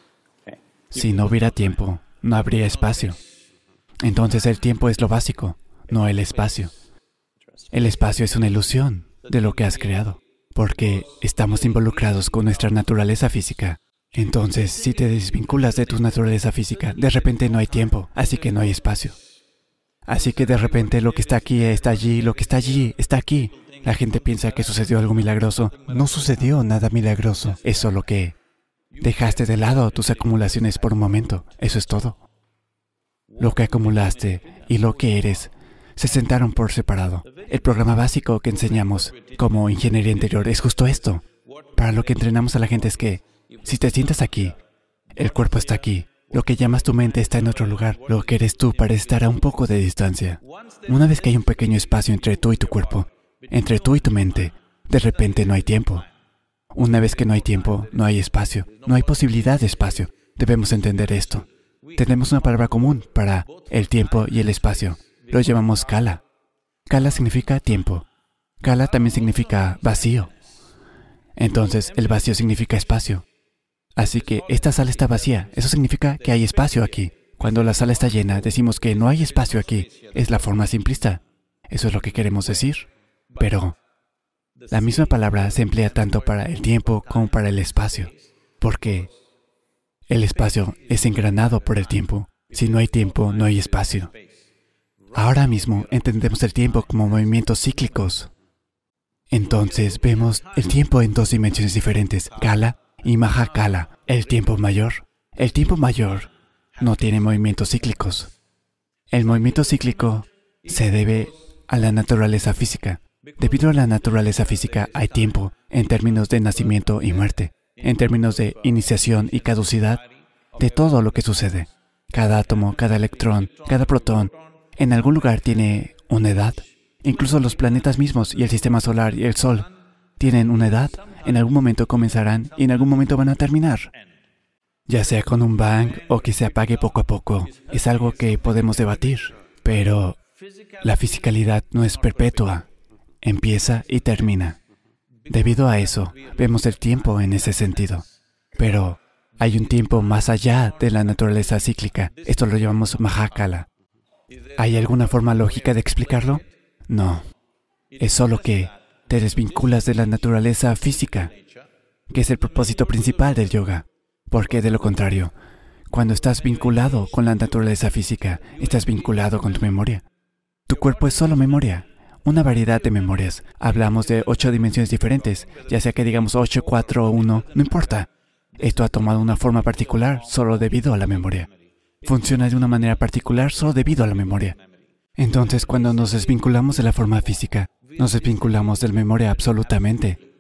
Si no hubiera tiempo, no habría espacio. Entonces el tiempo es lo básico, no el espacio. El espacio es una ilusión de lo que has creado, porque estamos involucrados con nuestra naturaleza física. Entonces, si te desvinculas de tu naturaleza física, de repente no hay tiempo, así que no hay espacio. Así que de repente lo que está aquí está allí, lo que está allí está aquí. La gente piensa que sucedió algo milagroso. No sucedió nada milagroso. Es solo que dejaste de lado tus acumulaciones por un momento. Eso es todo. Lo que acumulaste y lo que eres se sentaron por separado. El programa básico que enseñamos como ingeniería interior es justo esto. Para lo que entrenamos a la gente es que si te sientas aquí, el cuerpo está aquí, lo que llamas tu mente está en otro lugar, lo que eres tú parece estar a un poco de distancia. Una vez que hay un pequeño espacio entre tú y tu cuerpo, entre tú y tu mente. De repente no hay tiempo. Una vez que no hay tiempo, no hay espacio, no hay posibilidad de espacio. Debemos entender esto. Tenemos una palabra común para el tiempo y el espacio. Lo llamamos kala. Kala significa tiempo. Kala también significa vacío. Entonces, el vacío significa espacio. Así que esta sala está vacía. Eso significa que hay espacio aquí. Cuando la sala está llena, decimos que no hay espacio aquí. Es la forma simplista. Eso es lo que queremos decir. Pero la misma palabra se emplea tanto para el tiempo como para el espacio, porque el espacio es engranado por el tiempo. Si no hay tiempo, no hay espacio. Ahora mismo entendemos el tiempo como movimientos cíclicos. Entonces vemos el tiempo en dos dimensiones diferentes, Kala y Mahakala, el tiempo mayor. El tiempo mayor no tiene movimientos cíclicos. El movimiento cíclico se debe a la naturaleza física. Debido a la naturaleza física hay tiempo en términos de nacimiento y muerte, en términos de iniciación y caducidad, de todo lo que sucede. Cada átomo, cada electrón, cada protón, en algún lugar tiene una edad. Incluso los planetas mismos y el sistema solar y el Sol tienen una edad. En algún momento comenzarán y en algún momento van a terminar. Ya sea con un bang o que se apague poco a poco, es algo que podemos debatir. Pero la fisicalidad no es perpetua, empieza y termina. Debido a eso, vemos el tiempo en ese sentido. Pero hay un tiempo más allá de la naturaleza cíclica. Esto lo llamamos Mahakala. ¿Hay alguna forma lógica de explicarlo? No. Es solo que te desvinculas de la naturaleza física, que es el propósito principal del yoga. Porque de lo contrario, cuando estás vinculado con la naturaleza física, estás vinculado con tu memoria. Tu cuerpo es solo memoria, una variedad de memorias. Hablamos de ocho dimensiones diferentes, ya sea que digamos 8, 4 o 1, no importa. Esto ha tomado una forma particular solo debido a la memoria. Funciona de una manera particular solo debido a la memoria. Entonces, cuando nos desvinculamos de la forma física, nos desvinculamos de la memoria absolutamente.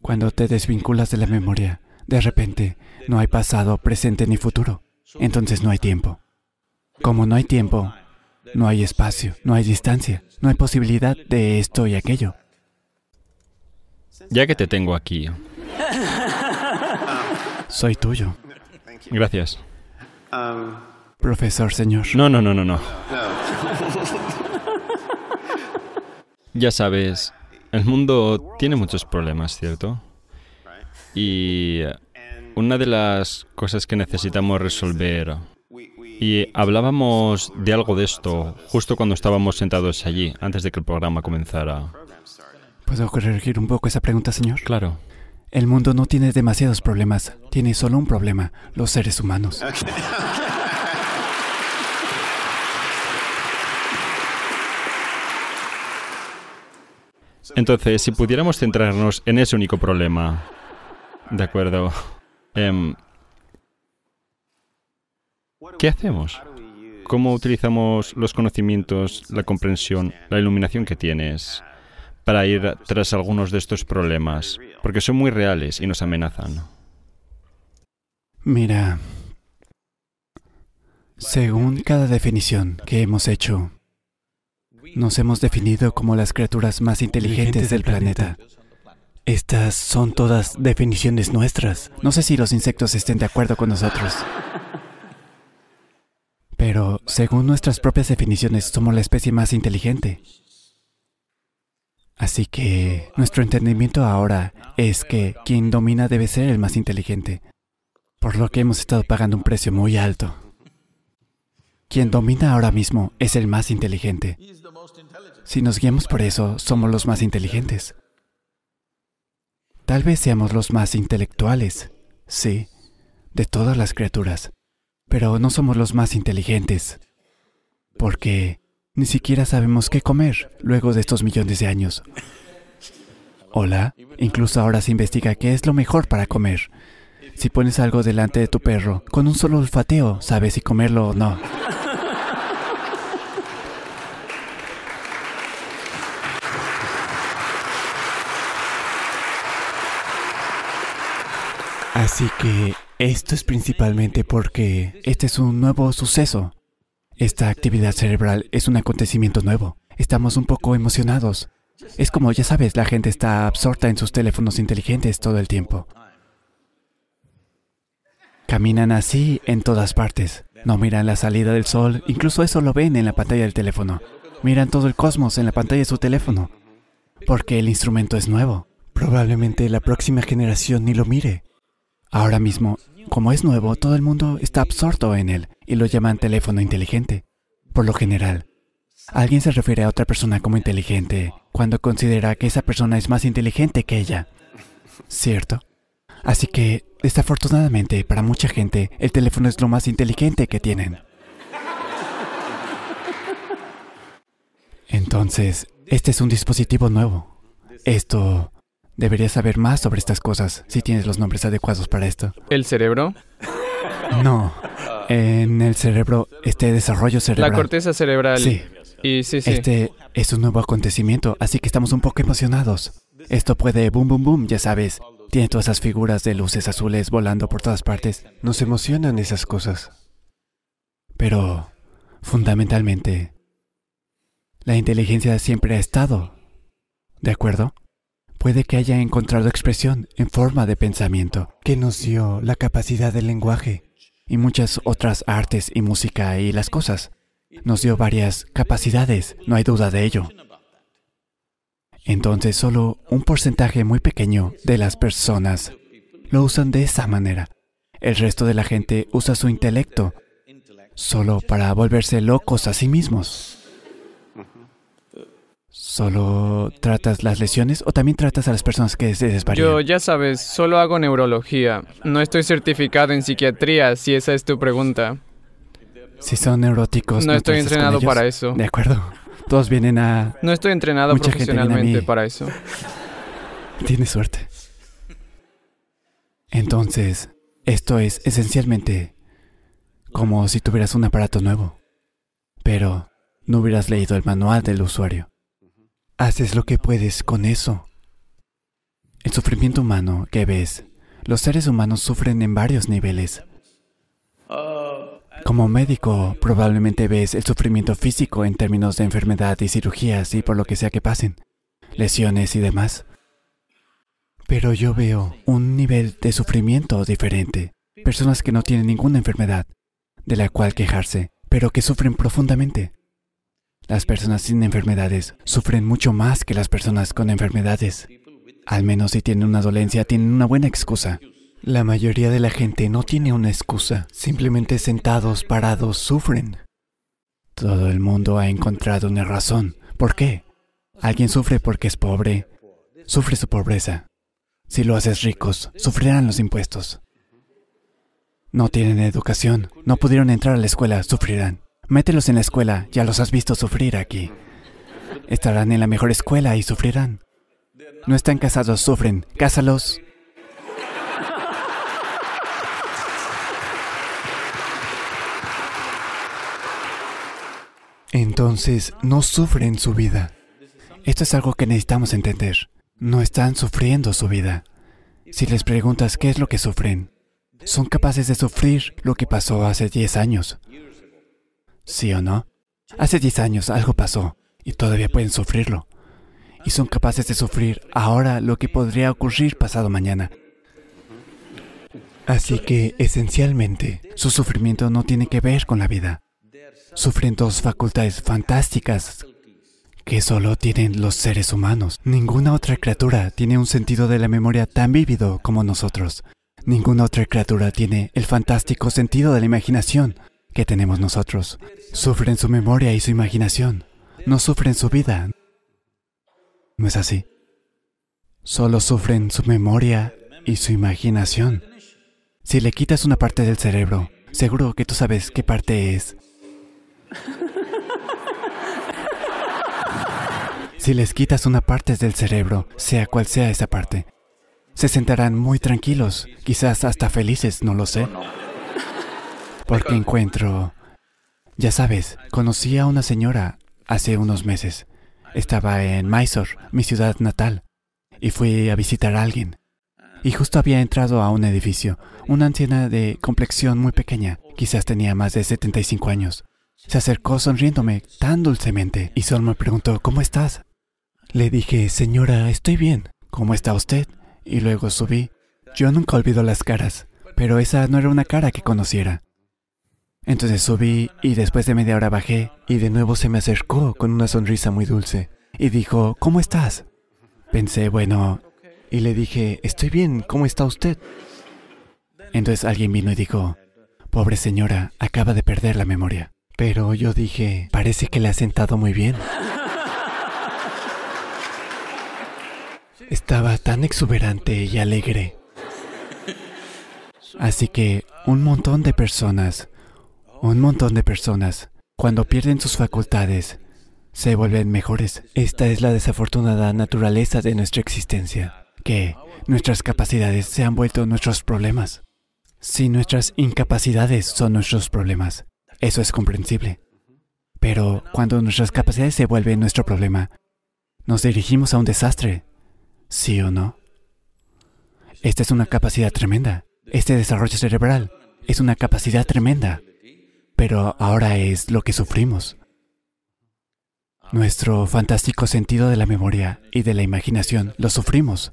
Cuando te desvinculas de la memoria, de repente, no hay pasado, presente ni futuro. Entonces no hay tiempo. Como no hay tiempo, no hay espacio, no hay distancia, no hay posibilidad de esto y aquello. Ya que te tengo aquí. Soy tuyo. Gracias. Profesor, señor. No, no, no, no, no. Ya sabes, el mundo tiene muchos problemas, ¿cierto? Y una de las cosas que necesitamos resolver y hablábamos de algo de esto justo cuando estábamos sentados allí, antes de que el programa comenzara. ¿Puedo corregir un poco esa pregunta, señor? Claro. El mundo no tiene demasiados problemas, tiene solo un problema, los seres humanos. Entonces, si pudiéramos centrarnos en ese único problema, de acuerdo, em, ¿Qué hacemos? ¿Cómo utilizamos los conocimientos, la comprensión, la iluminación que tienes para ir tras algunos de estos problemas? Porque son muy reales y nos amenazan. Mira, según cada definición que hemos hecho, nos hemos definido como las criaturas más inteligentes del planeta. Estas son todas definiciones nuestras. No sé si los insectos estén de acuerdo con nosotros. Pero según nuestras propias definiciones, somos la especie más inteligente. Así que nuestro entendimiento ahora es que quien domina debe ser el más inteligente, por lo que hemos estado pagando un precio muy alto. Quien domina ahora mismo es el más inteligente. Si nos guiamos por eso, somos los más inteligentes. Tal vez seamos los más intelectuales, sí, de todas las criaturas pero no somos los más inteligentes, porque ni siquiera sabemos qué comer luego de estos millones de años. Hola, incluso ahora se investiga qué es lo mejor para comer. Si pones algo delante de tu perro, con un solo olfateo sabes si comerlo o no. Así que esto es principalmente porque este es un nuevo suceso. Esta actividad cerebral es un acontecimiento nuevo. Estamos un poco emocionados. Es como, ya sabes, la gente está absorta en sus teléfonos inteligentes todo el tiempo. Caminan así en todas partes. No miran la salida del sol, incluso eso lo ven en la pantalla del teléfono. Miran todo el cosmos en la pantalla de su teléfono. Porque el instrumento es nuevo. Probablemente la próxima generación ni lo mire. Ahora mismo, como es nuevo, todo el mundo está absorto en él y lo llaman teléfono inteligente. Por lo general, alguien se refiere a otra persona como inteligente cuando considera que esa persona es más inteligente que ella. ¿Cierto? Así que, desafortunadamente, para mucha gente, el teléfono es lo más inteligente que tienen. Entonces, este es un dispositivo nuevo. Esto... Deberías saber más sobre estas cosas si tienes los nombres adecuados para esto. ¿El cerebro? No. En el cerebro, este desarrollo cerebral. La corteza cerebral. Sí. Y sí, sí. Este es un nuevo acontecimiento, así que estamos un poco emocionados. Esto puede boom, boom, boom, ya sabes. Tiene todas esas figuras de luces azules volando por todas partes. Nos emocionan esas cosas. Pero, fundamentalmente, la inteligencia siempre ha estado. ¿De acuerdo? Puede que haya encontrado expresión en forma de pensamiento, que nos dio la capacidad del lenguaje y muchas otras artes y música y las cosas. Nos dio varias capacidades, no hay duda de ello. Entonces solo un porcentaje muy pequeño de las personas lo usan de esa manera. El resto de la gente usa su intelecto solo para volverse locos a sí mismos. ¿Solo tratas las lesiones o también tratas a las personas que se desvarían? Yo, ya sabes, solo hago neurología. No estoy certificado en psiquiatría, si esa es tu pregunta. Si son neuróticos. No estoy entrenado para eso. De acuerdo. Todos vienen a... No estoy entrenado Mucha a profesionalmente para eso. Tienes suerte. Entonces, esto es esencialmente como si tuvieras un aparato nuevo, pero no hubieras leído el manual del usuario. Haces lo que puedes con eso. El sufrimiento humano que ves, los seres humanos sufren en varios niveles. Como médico, probablemente ves el sufrimiento físico en términos de enfermedad y cirugías y por lo que sea que pasen, lesiones y demás. Pero yo veo un nivel de sufrimiento diferente. Personas que no tienen ninguna enfermedad de la cual quejarse, pero que sufren profundamente. Las personas sin enfermedades sufren mucho más que las personas con enfermedades. Al menos si tienen una dolencia, tienen una buena excusa. La mayoría de la gente no tiene una excusa. Simplemente sentados, parados, sufren. Todo el mundo ha encontrado una razón. ¿Por qué? Alguien sufre porque es pobre. Sufre su pobreza. Si lo haces ricos, sufrirán los impuestos. No tienen educación, no pudieron entrar a la escuela, sufrirán. Mételos en la escuela, ya los has visto sufrir aquí. Estarán en la mejor escuela y sufrirán. No están casados, sufren. Cásalos. Entonces, no sufren su vida. Esto es algo que necesitamos entender. No están sufriendo su vida. Si les preguntas qué es lo que sufren, son capaces de sufrir lo que pasó hace 10 años. ¿Sí o no? Hace 10 años algo pasó y todavía pueden sufrirlo. Y son capaces de sufrir ahora lo que podría ocurrir pasado mañana. Así que, esencialmente, su sufrimiento no tiene que ver con la vida. Sufren dos facultades fantásticas que solo tienen los seres humanos. Ninguna otra criatura tiene un sentido de la memoria tan vívido como nosotros. Ninguna otra criatura tiene el fantástico sentido de la imaginación que tenemos nosotros. Sufren su memoria y su imaginación. No sufren su vida. ¿No es así? Solo sufren su memoria y su imaginación. Si le quitas una parte del cerebro, seguro que tú sabes qué parte es. Si les quitas una parte del cerebro, sea cual sea esa parte, se sentarán muy tranquilos, quizás hasta felices, no lo sé. Porque encuentro... Ya sabes, conocí a una señora hace unos meses. Estaba en Mysore, mi ciudad natal, y fui a visitar a alguien. Y justo había entrado a un edificio, una anciana de complexión muy pequeña, quizás tenía más de 75 años. Se acercó sonriéndome tan dulcemente y solo me preguntó, ¿cómo estás? Le dije, señora, estoy bien. ¿Cómo está usted? Y luego subí. Yo nunca olvido las caras, pero esa no era una cara que conociera. Entonces subí y después de media hora bajé y de nuevo se me acercó con una sonrisa muy dulce y dijo, ¿cómo estás? Pensé, bueno, y le dije, estoy bien, ¿cómo está usted? Entonces alguien vino y dijo, pobre señora, acaba de perder la memoria. Pero yo dije, parece que le ha sentado muy bien. Estaba tan exuberante y alegre. Así que un montón de personas, un montón de personas, cuando pierden sus facultades, se vuelven mejores. Esta es la desafortunada naturaleza de nuestra existencia, que nuestras capacidades se han vuelto nuestros problemas. Si nuestras incapacidades son nuestros problemas, eso es comprensible. Pero cuando nuestras capacidades se vuelven nuestro problema, nos dirigimos a un desastre ¿Sí o no? Esta es una capacidad tremenda. Este desarrollo cerebral es una capacidad tremenda. Pero ahora es lo que sufrimos. Nuestro fantástico sentido de la memoria y de la imaginación lo sufrimos.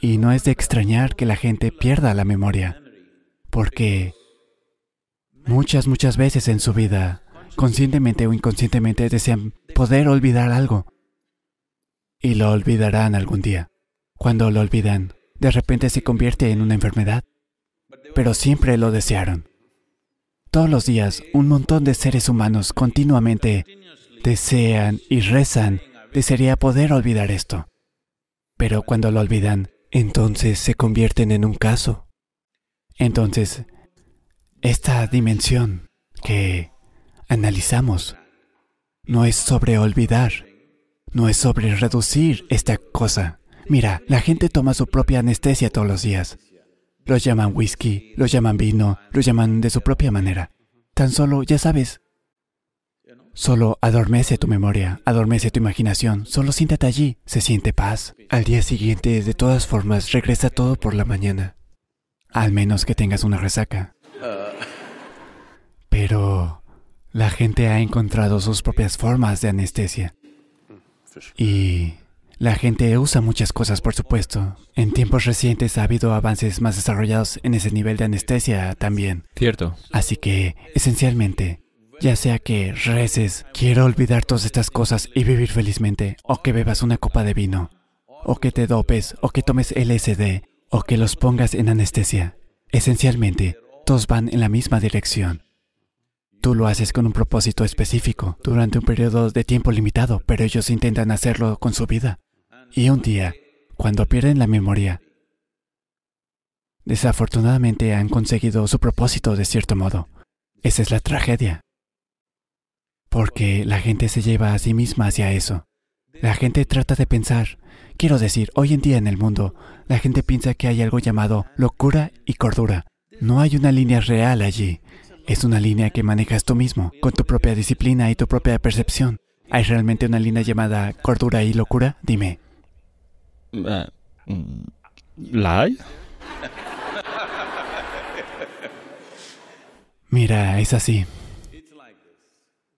Y no es de extrañar que la gente pierda la memoria, porque muchas, muchas veces en su vida, conscientemente o inconscientemente, desean poder olvidar algo, y lo olvidarán algún día. Cuando lo olvidan, de repente se convierte en una enfermedad. Pero siempre lo desearon. Todos los días, un montón de seres humanos continuamente desean y rezan, desearía poder olvidar esto. Pero cuando lo olvidan, entonces se convierten en un caso. Entonces, esta dimensión que analizamos no es sobre olvidar, no es sobre reducir esta cosa. Mira, la gente toma su propia anestesia todos los días. Lo llaman whisky, lo llaman vino, lo llaman de su propia manera. Tan solo, ya sabes, solo adormece tu memoria, adormece tu imaginación, solo siéntate allí, se siente paz. Al día siguiente, de todas formas, regresa todo por la mañana. Al menos que tengas una resaca. Pero la gente ha encontrado sus propias formas de anestesia. Y la gente usa muchas cosas, por supuesto. En tiempos recientes ha habido avances más desarrollados en ese nivel de anestesia también. Cierto. Así que, esencialmente, ya sea que reces, quiero olvidar todas estas cosas y vivir felizmente, o que bebas una copa de vino, o que te dopes, o que tomes LSD, o que los pongas en anestesia. Esencialmente, todos van en la misma dirección. Tú lo haces con un propósito específico, durante un periodo de tiempo limitado, pero ellos intentan hacerlo con su vida. Y un día, cuando pierden la memoria, desafortunadamente han conseguido su propósito de cierto modo. Esa es la tragedia. Porque la gente se lleva a sí misma hacia eso. La gente trata de pensar, quiero decir, hoy en día en el mundo, la gente piensa que hay algo llamado locura y cordura. No hay una línea real allí. Es una línea que manejas tú mismo, con tu propia disciplina y tu propia percepción. ¿Hay realmente una línea llamada cordura y locura? Dime. Eh, mm, ¿La? Mira, es así.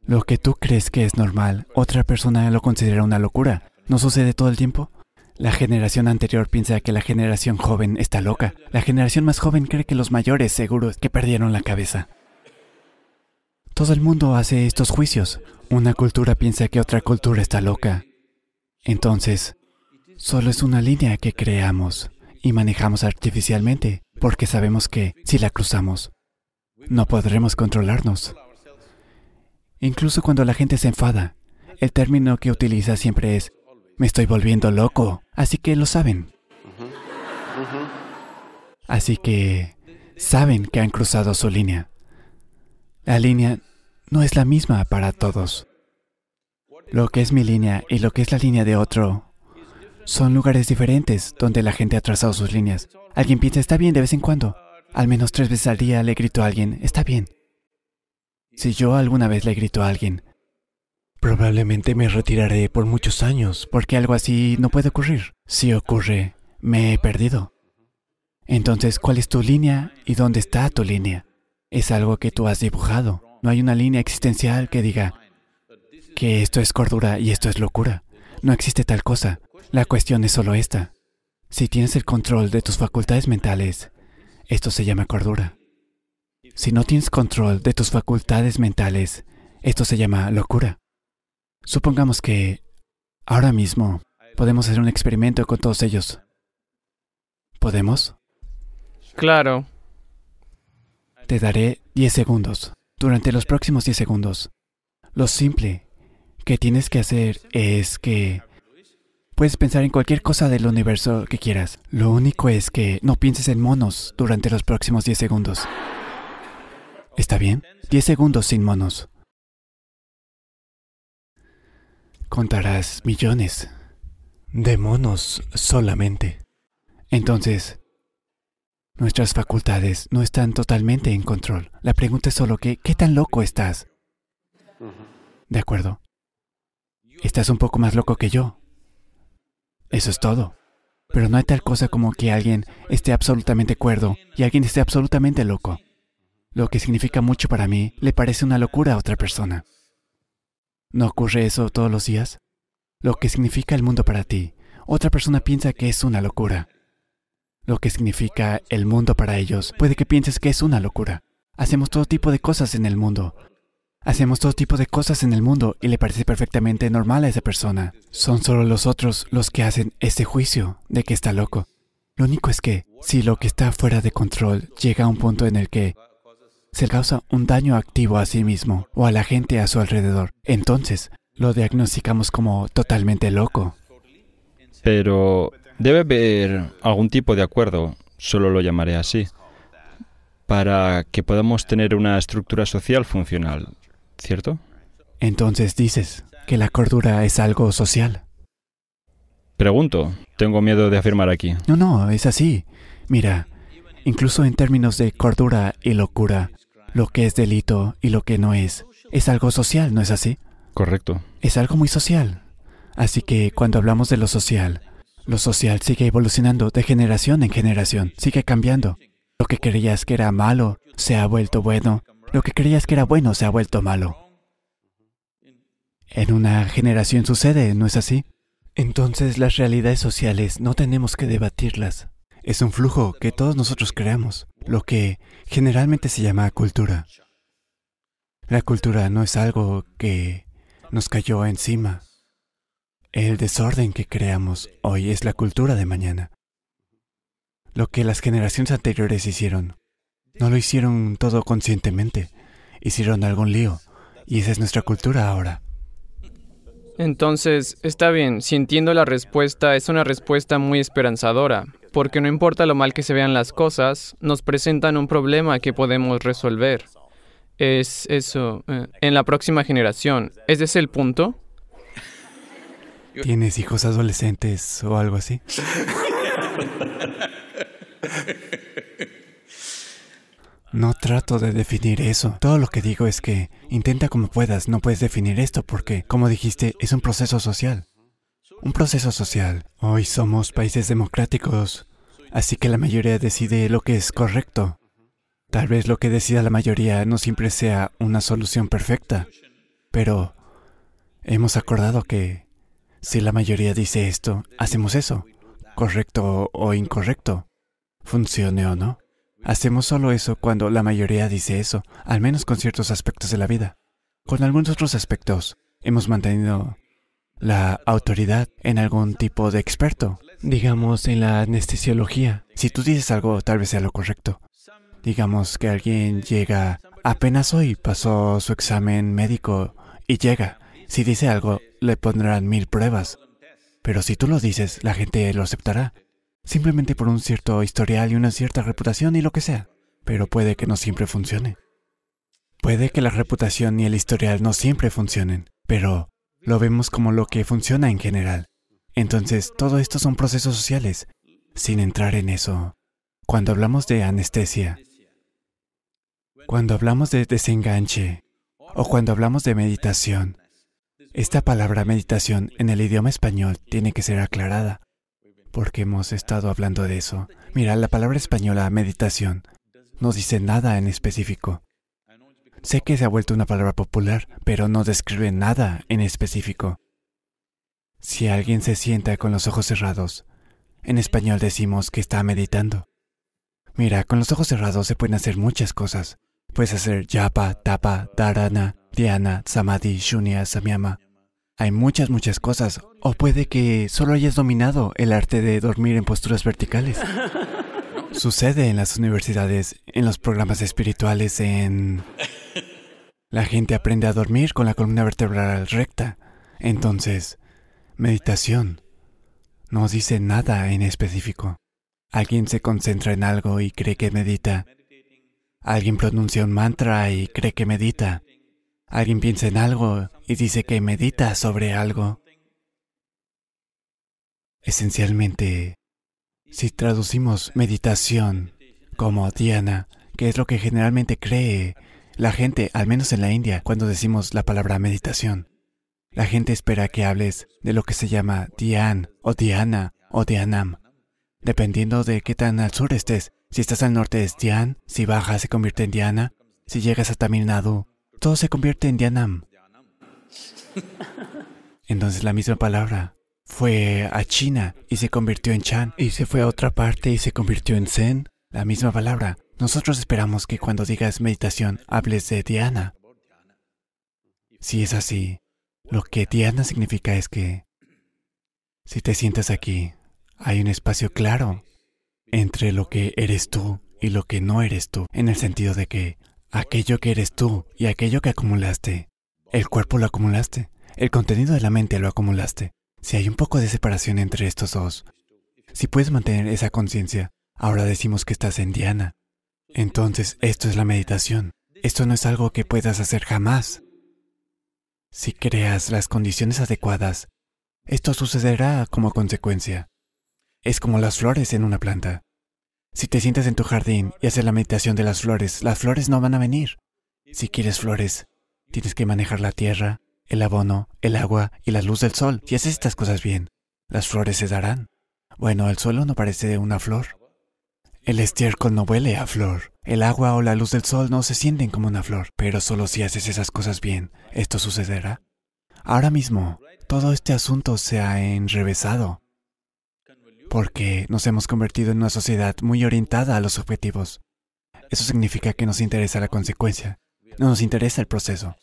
Lo que tú crees que es normal, otra persona lo considera una locura. ¿No sucede todo el tiempo? La generación anterior piensa que la generación joven está loca. La generación más joven cree que los mayores seguros que perdieron la cabeza. Todo el mundo hace estos juicios. Una cultura piensa que otra cultura está loca. Entonces, solo es una línea que creamos y manejamos artificialmente, porque sabemos que si la cruzamos, no podremos controlarnos. Incluso cuando la gente se enfada, el término que utiliza siempre es, me estoy volviendo loco, así que lo saben. Así que saben que han cruzado su línea. La línea no es la misma para todos. Lo que es mi línea y lo que es la línea de otro son lugares diferentes donde la gente ha trazado sus líneas. Alguien piensa, está bien de vez en cuando. Al menos tres veces al día le grito a alguien, está bien. Si yo alguna vez le grito a alguien, probablemente me retiraré por muchos años porque algo así no puede ocurrir. Si ocurre, me he perdido. Entonces, ¿cuál es tu línea y dónde está tu línea? es algo que tú has dibujado. No hay una línea existencial que diga que esto es cordura y esto es locura. No existe tal cosa. La cuestión es solo esta. Si tienes el control de tus facultades mentales, esto se llama cordura. Si no tienes control de tus facultades mentales, esto se llama locura. Supongamos que ahora mismo podemos hacer un experimento con todos ellos. ¿Podemos? Claro. Te daré 10 segundos. Durante los próximos 10 segundos, lo simple que tienes que hacer es que puedes pensar en cualquier cosa del universo que quieras. Lo único es que no pienses en monos durante los próximos 10 segundos. ¿Está bien? 10 segundos sin monos. Contarás millones de monos solamente. Entonces, nuestras facultades no están totalmente en control. La pregunta es solo que, ¿qué tan loco estás? ¿De acuerdo? Estás un poco más loco que yo. Eso es todo. Pero no hay tal cosa como que alguien esté absolutamente cuerdo y alguien esté absolutamente loco. Lo que significa mucho para mí le parece una locura a otra persona. ¿No ocurre eso todos los días? Lo que significa el mundo para ti, otra persona piensa que es una locura. Lo que significa el mundo para ellos, puede que pienses que es una locura. Hacemos todo tipo de cosas en el mundo. Hacemos todo tipo de cosas en el mundo y le parece perfectamente normal a esa persona. Son solo los otros los que hacen ese juicio de que está loco. Lo único es que, si lo que está fuera de control llega a un punto en el que se causa un daño activo a sí mismo o a la gente a su alrededor. Entonces, lo diagnosticamos como totalmente loco. Pero debe haber algún tipo de acuerdo, solo lo llamaré así, para que podamos tener una estructura social funcional, ¿cierto? Entonces dices que la cordura es algo social. Pregunto, tengo miedo de afirmar aquí. No, no, es así. Mira, incluso en términos de cordura y locura, lo que es delito y lo que no es, es algo social, ¿no es así? Correcto. Es algo muy social. Así que cuando hablamos de lo social, lo social sigue evolucionando de generación en generación, sigue cambiando. Lo que creías que era malo se ha vuelto bueno, lo que creías que era bueno se ha vuelto malo. En una generación sucede, ¿no es así? Entonces las realidades sociales no tenemos que debatirlas. Es un flujo que todos nosotros creamos lo que generalmente se llama cultura. La cultura no es algo que nos cayó encima. El desorden que creamos hoy es la cultura de mañana. Lo que las generaciones anteriores hicieron, no lo hicieron todo conscientemente, hicieron algún lío, y esa es nuestra cultura ahora. Entonces, está bien, si entiendo la respuesta, es una respuesta muy esperanzadora, porque no importa lo mal que se vean las cosas, nos presentan un problema que podemos resolver. Es eso, eh, en la próxima generación. ¿Es ese el punto? ¿Tienes hijos adolescentes o algo así? No trato de definir eso. Todo lo que digo es que intenta como puedas, no puedes definir esto porque, como dijiste, es un proceso social. Un proceso social. Hoy somos países democráticos, así que la mayoría decide lo que es correcto. Tal vez lo que decida la mayoría no siempre sea una solución perfecta, pero hemos acordado que si la mayoría dice esto, hacemos eso, correcto o incorrecto, funcione o no. Hacemos solo eso cuando la mayoría dice eso, al menos con ciertos aspectos de la vida. Con algunos otros aspectos, hemos mantenido la autoridad en algún tipo de experto. Digamos en la anestesiología. Si tú dices algo, tal vez sea lo correcto. Digamos que alguien llega, apenas hoy pasó su examen médico y llega. Si dice algo, le pondrán mil pruebas. Pero si tú lo dices, la gente lo aceptará. Simplemente por un cierto historial y una cierta reputación y lo que sea. Pero puede que no siempre funcione. Puede que la reputación y el historial no siempre funcionen, pero lo vemos como lo que funciona en general. Entonces, todo esto son procesos sociales. Sin entrar en eso, cuando hablamos de anestesia, cuando hablamos de desenganche o cuando hablamos de meditación, esta palabra meditación en el idioma español tiene que ser aclarada, porque hemos estado hablando de eso. Mira, la palabra española meditación no dice nada en específico. Sé que se ha vuelto una palabra popular, pero no describe nada en específico. Si alguien se sienta con los ojos cerrados, en español decimos que está meditando. Mira, con los ojos cerrados se pueden hacer muchas cosas. Puedes hacer yapa, tapa, dharana, dhyana, samadhi, shunya, samyama. Hay muchas, muchas cosas. O puede que solo hayas dominado el arte de dormir en posturas verticales. Sucede en las universidades, en los programas espirituales, en... La gente aprende a dormir con la columna vertebral recta. Entonces, meditación no dice nada en específico. Alguien se concentra en algo y cree que medita. Alguien pronuncia un mantra y cree que medita. Alguien piensa en algo y dice que medita sobre algo. Esencialmente, si traducimos meditación como Diana, que es lo que generalmente cree la gente, al menos en la India, cuando decimos la palabra meditación, la gente espera que hables de lo que se llama Dian o Diana o Dianam, dependiendo de qué tan al sur estés. Si estás al norte es Dian, si bajas se convierte en Diana, si llegas a Tamil Nadu, todo se convierte en Dianam. Entonces la misma palabra fue a China y se convirtió en Chan, y se fue a otra parte y se convirtió en Zen. La misma palabra. Nosotros esperamos que cuando digas meditación hables de Diana. Si es así, lo que Diana significa es que si te sientas aquí, hay un espacio claro entre lo que eres tú y lo que no eres tú, en el sentido de que aquello que eres tú y aquello que acumulaste, el cuerpo lo acumulaste, el contenido de la mente lo acumulaste. Si hay un poco de separación entre estos dos, si puedes mantener esa conciencia, ahora decimos que estás en Diana. Entonces, esto es la meditación. Esto no es algo que puedas hacer jamás. Si creas las condiciones adecuadas, esto sucederá como consecuencia. Es como las flores en una planta. Si te sientas en tu jardín y haces la meditación de las flores, las flores no van a venir. Si quieres flores, tienes que manejar la tierra, el abono, el agua y la luz del sol. Si haces estas cosas bien, las flores se darán. Bueno, el suelo no parece una flor. El estiércol no huele a flor. El agua o la luz del sol no se sienten como una flor, pero solo si haces esas cosas bien, esto sucederá. Ahora mismo, todo este asunto se ha enrevesado, porque nos hemos convertido en una sociedad muy orientada a los objetivos. Eso significa que nos interesa la consecuencia, no nos interesa el proceso.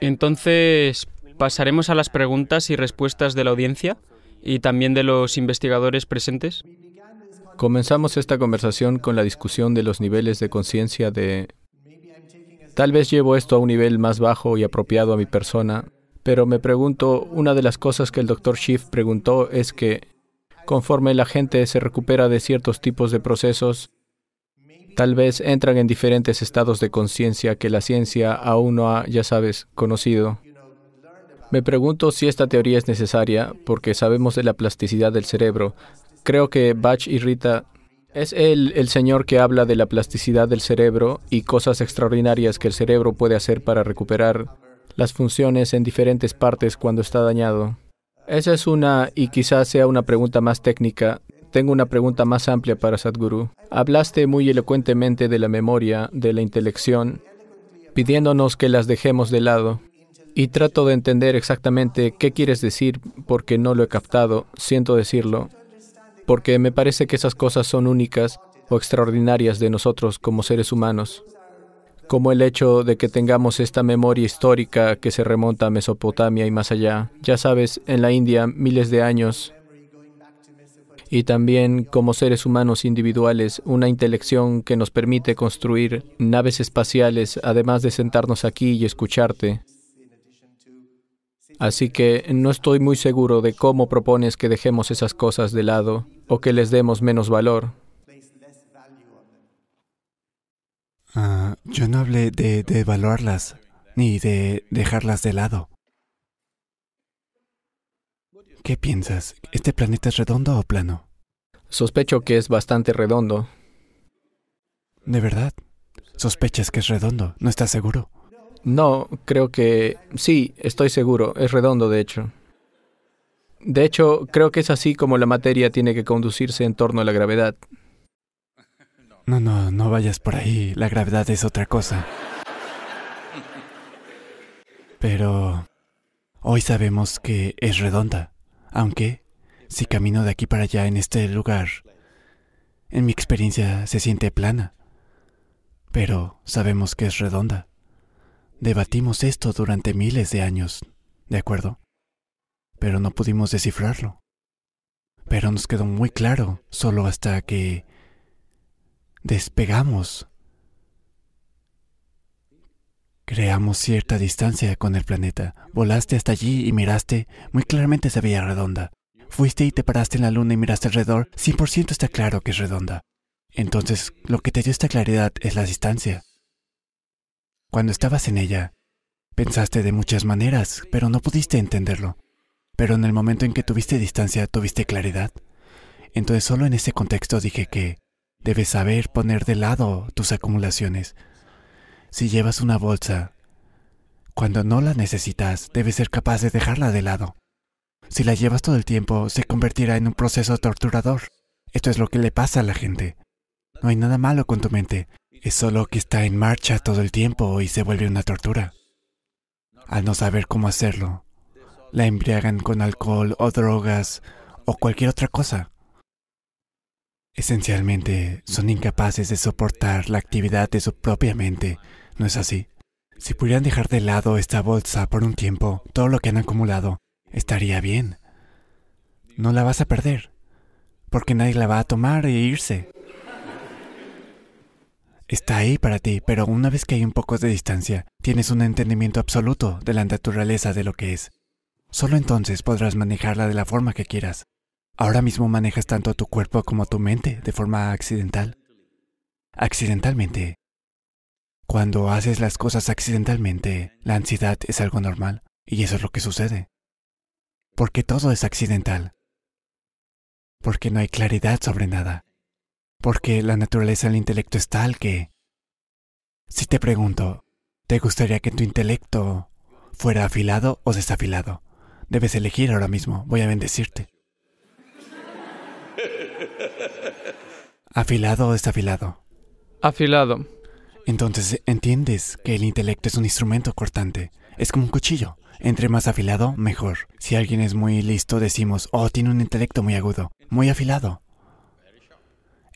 Entonces, pasaremos a las preguntas y respuestas de la audiencia y también de los investigadores presentes. Comenzamos esta conversación con la discusión de los niveles de conciencia de... Tal vez llevo esto a un nivel más bajo y apropiado a mi persona, pero me pregunto, una de las cosas que el Dr. Schiff preguntó es que conforme la gente se recupera de ciertos tipos de procesos, Tal vez entran en diferentes estados de conciencia que la ciencia aún no ha, ya sabes, conocido. Me pregunto si esta teoría es necesaria porque sabemos de la plasticidad del cerebro. Creo que Bach y Rita es él el señor que habla de la plasticidad del cerebro y cosas extraordinarias que el cerebro puede hacer para recuperar las funciones en diferentes partes cuando está dañado. Esa es una, y quizás sea una pregunta más técnica, tengo una pregunta más amplia para Sadhguru. Hablaste muy elocuentemente de la memoria, de la intelección, pidiéndonos que las dejemos de lado. Y trato de entender exactamente qué quieres decir porque no lo he captado, siento decirlo, porque me parece que esas cosas son únicas o extraordinarias de nosotros como seres humanos, como el hecho de que tengamos esta memoria histórica que se remonta a Mesopotamia y más allá. Ya sabes, en la India, miles de años, y también como seres humanos individuales una intelección que nos permite construir naves espaciales, además de sentarnos aquí y escucharte. Así que no estoy muy seguro de cómo propones que dejemos esas cosas de lado o que les demos menos valor. Ah, yo no hablé de, de evaluarlas ni de dejarlas de lado. ¿Qué piensas? ¿Este planeta es redondo o plano? Sospecho que es bastante redondo. ¿De verdad? ¿Sospechas que es redondo? ¿No estás seguro? No, creo que sí, estoy seguro, es redondo de hecho. De hecho, creo que es así como la materia tiene que conducirse en torno a la gravedad. No, no, no vayas por ahí. La gravedad es otra cosa. Pero hoy sabemos que es redonda. Aunque, si camino de aquí para allá en este lugar, en mi experiencia se siente plana. Pero sabemos que es redonda. Debatimos esto durante miles de años, ¿de acuerdo? Pero no pudimos descifrarlo. Pero nos quedó muy claro solo hasta que despegamos. Creamos cierta distancia con el planeta. Volaste hasta allí y miraste, muy claramente se veía redonda. Fuiste y te paraste en la luna y miraste alrededor, 100% está claro que es redonda. Entonces, lo que te dio esta claridad es la distancia. Cuando estabas en ella, pensaste de muchas maneras, pero no pudiste entenderlo. Pero en el momento en que tuviste distancia, tuviste claridad. Entonces solo en ese contexto dije que debes saber poner de lado tus acumulaciones. Si llevas una bolsa, cuando no la necesitas, debes ser capaz de dejarla de lado. Si la llevas todo el tiempo, se convertirá en un proceso torturador. Esto es lo que le pasa a la gente. No hay nada malo con tu mente, es solo que está en marcha todo el tiempo y se vuelve una tortura. Al no saber cómo hacerlo, la embriagan con alcohol o drogas o cualquier otra cosa. Esencialmente, son incapaces de soportar la actividad de su propia mente, ¿no es así? Si pudieran dejar de lado esta bolsa por un tiempo, todo lo que han acumulado, estaría bien. No la vas a perder, porque nadie la va a tomar e irse. Está ahí para ti, pero una vez que hay un poco de distancia, tienes un entendimiento absoluto de la naturaleza de lo que es. Solo entonces podrás manejarla de la forma que quieras. Ahora mismo manejas tanto tu cuerpo como tu mente de forma accidental. Accidentalmente. Cuando haces las cosas accidentalmente, la ansiedad es algo normal, y eso es lo que sucede. Porque todo es accidental. Porque no hay claridad sobre nada. Porque la naturaleza del intelecto es tal que... Si te pregunto, ¿te gustaría que tu intelecto fuera afilado o desafilado? Debes elegir ahora mismo, voy a bendecirte. ¿Afilado o desafilado? Afilado. Entonces entiendes que el intelecto es un instrumento cortante. Es como un cuchillo. Entre más afilado, mejor. Si alguien es muy listo, decimos, oh, tiene un intelecto muy agudo, muy afilado.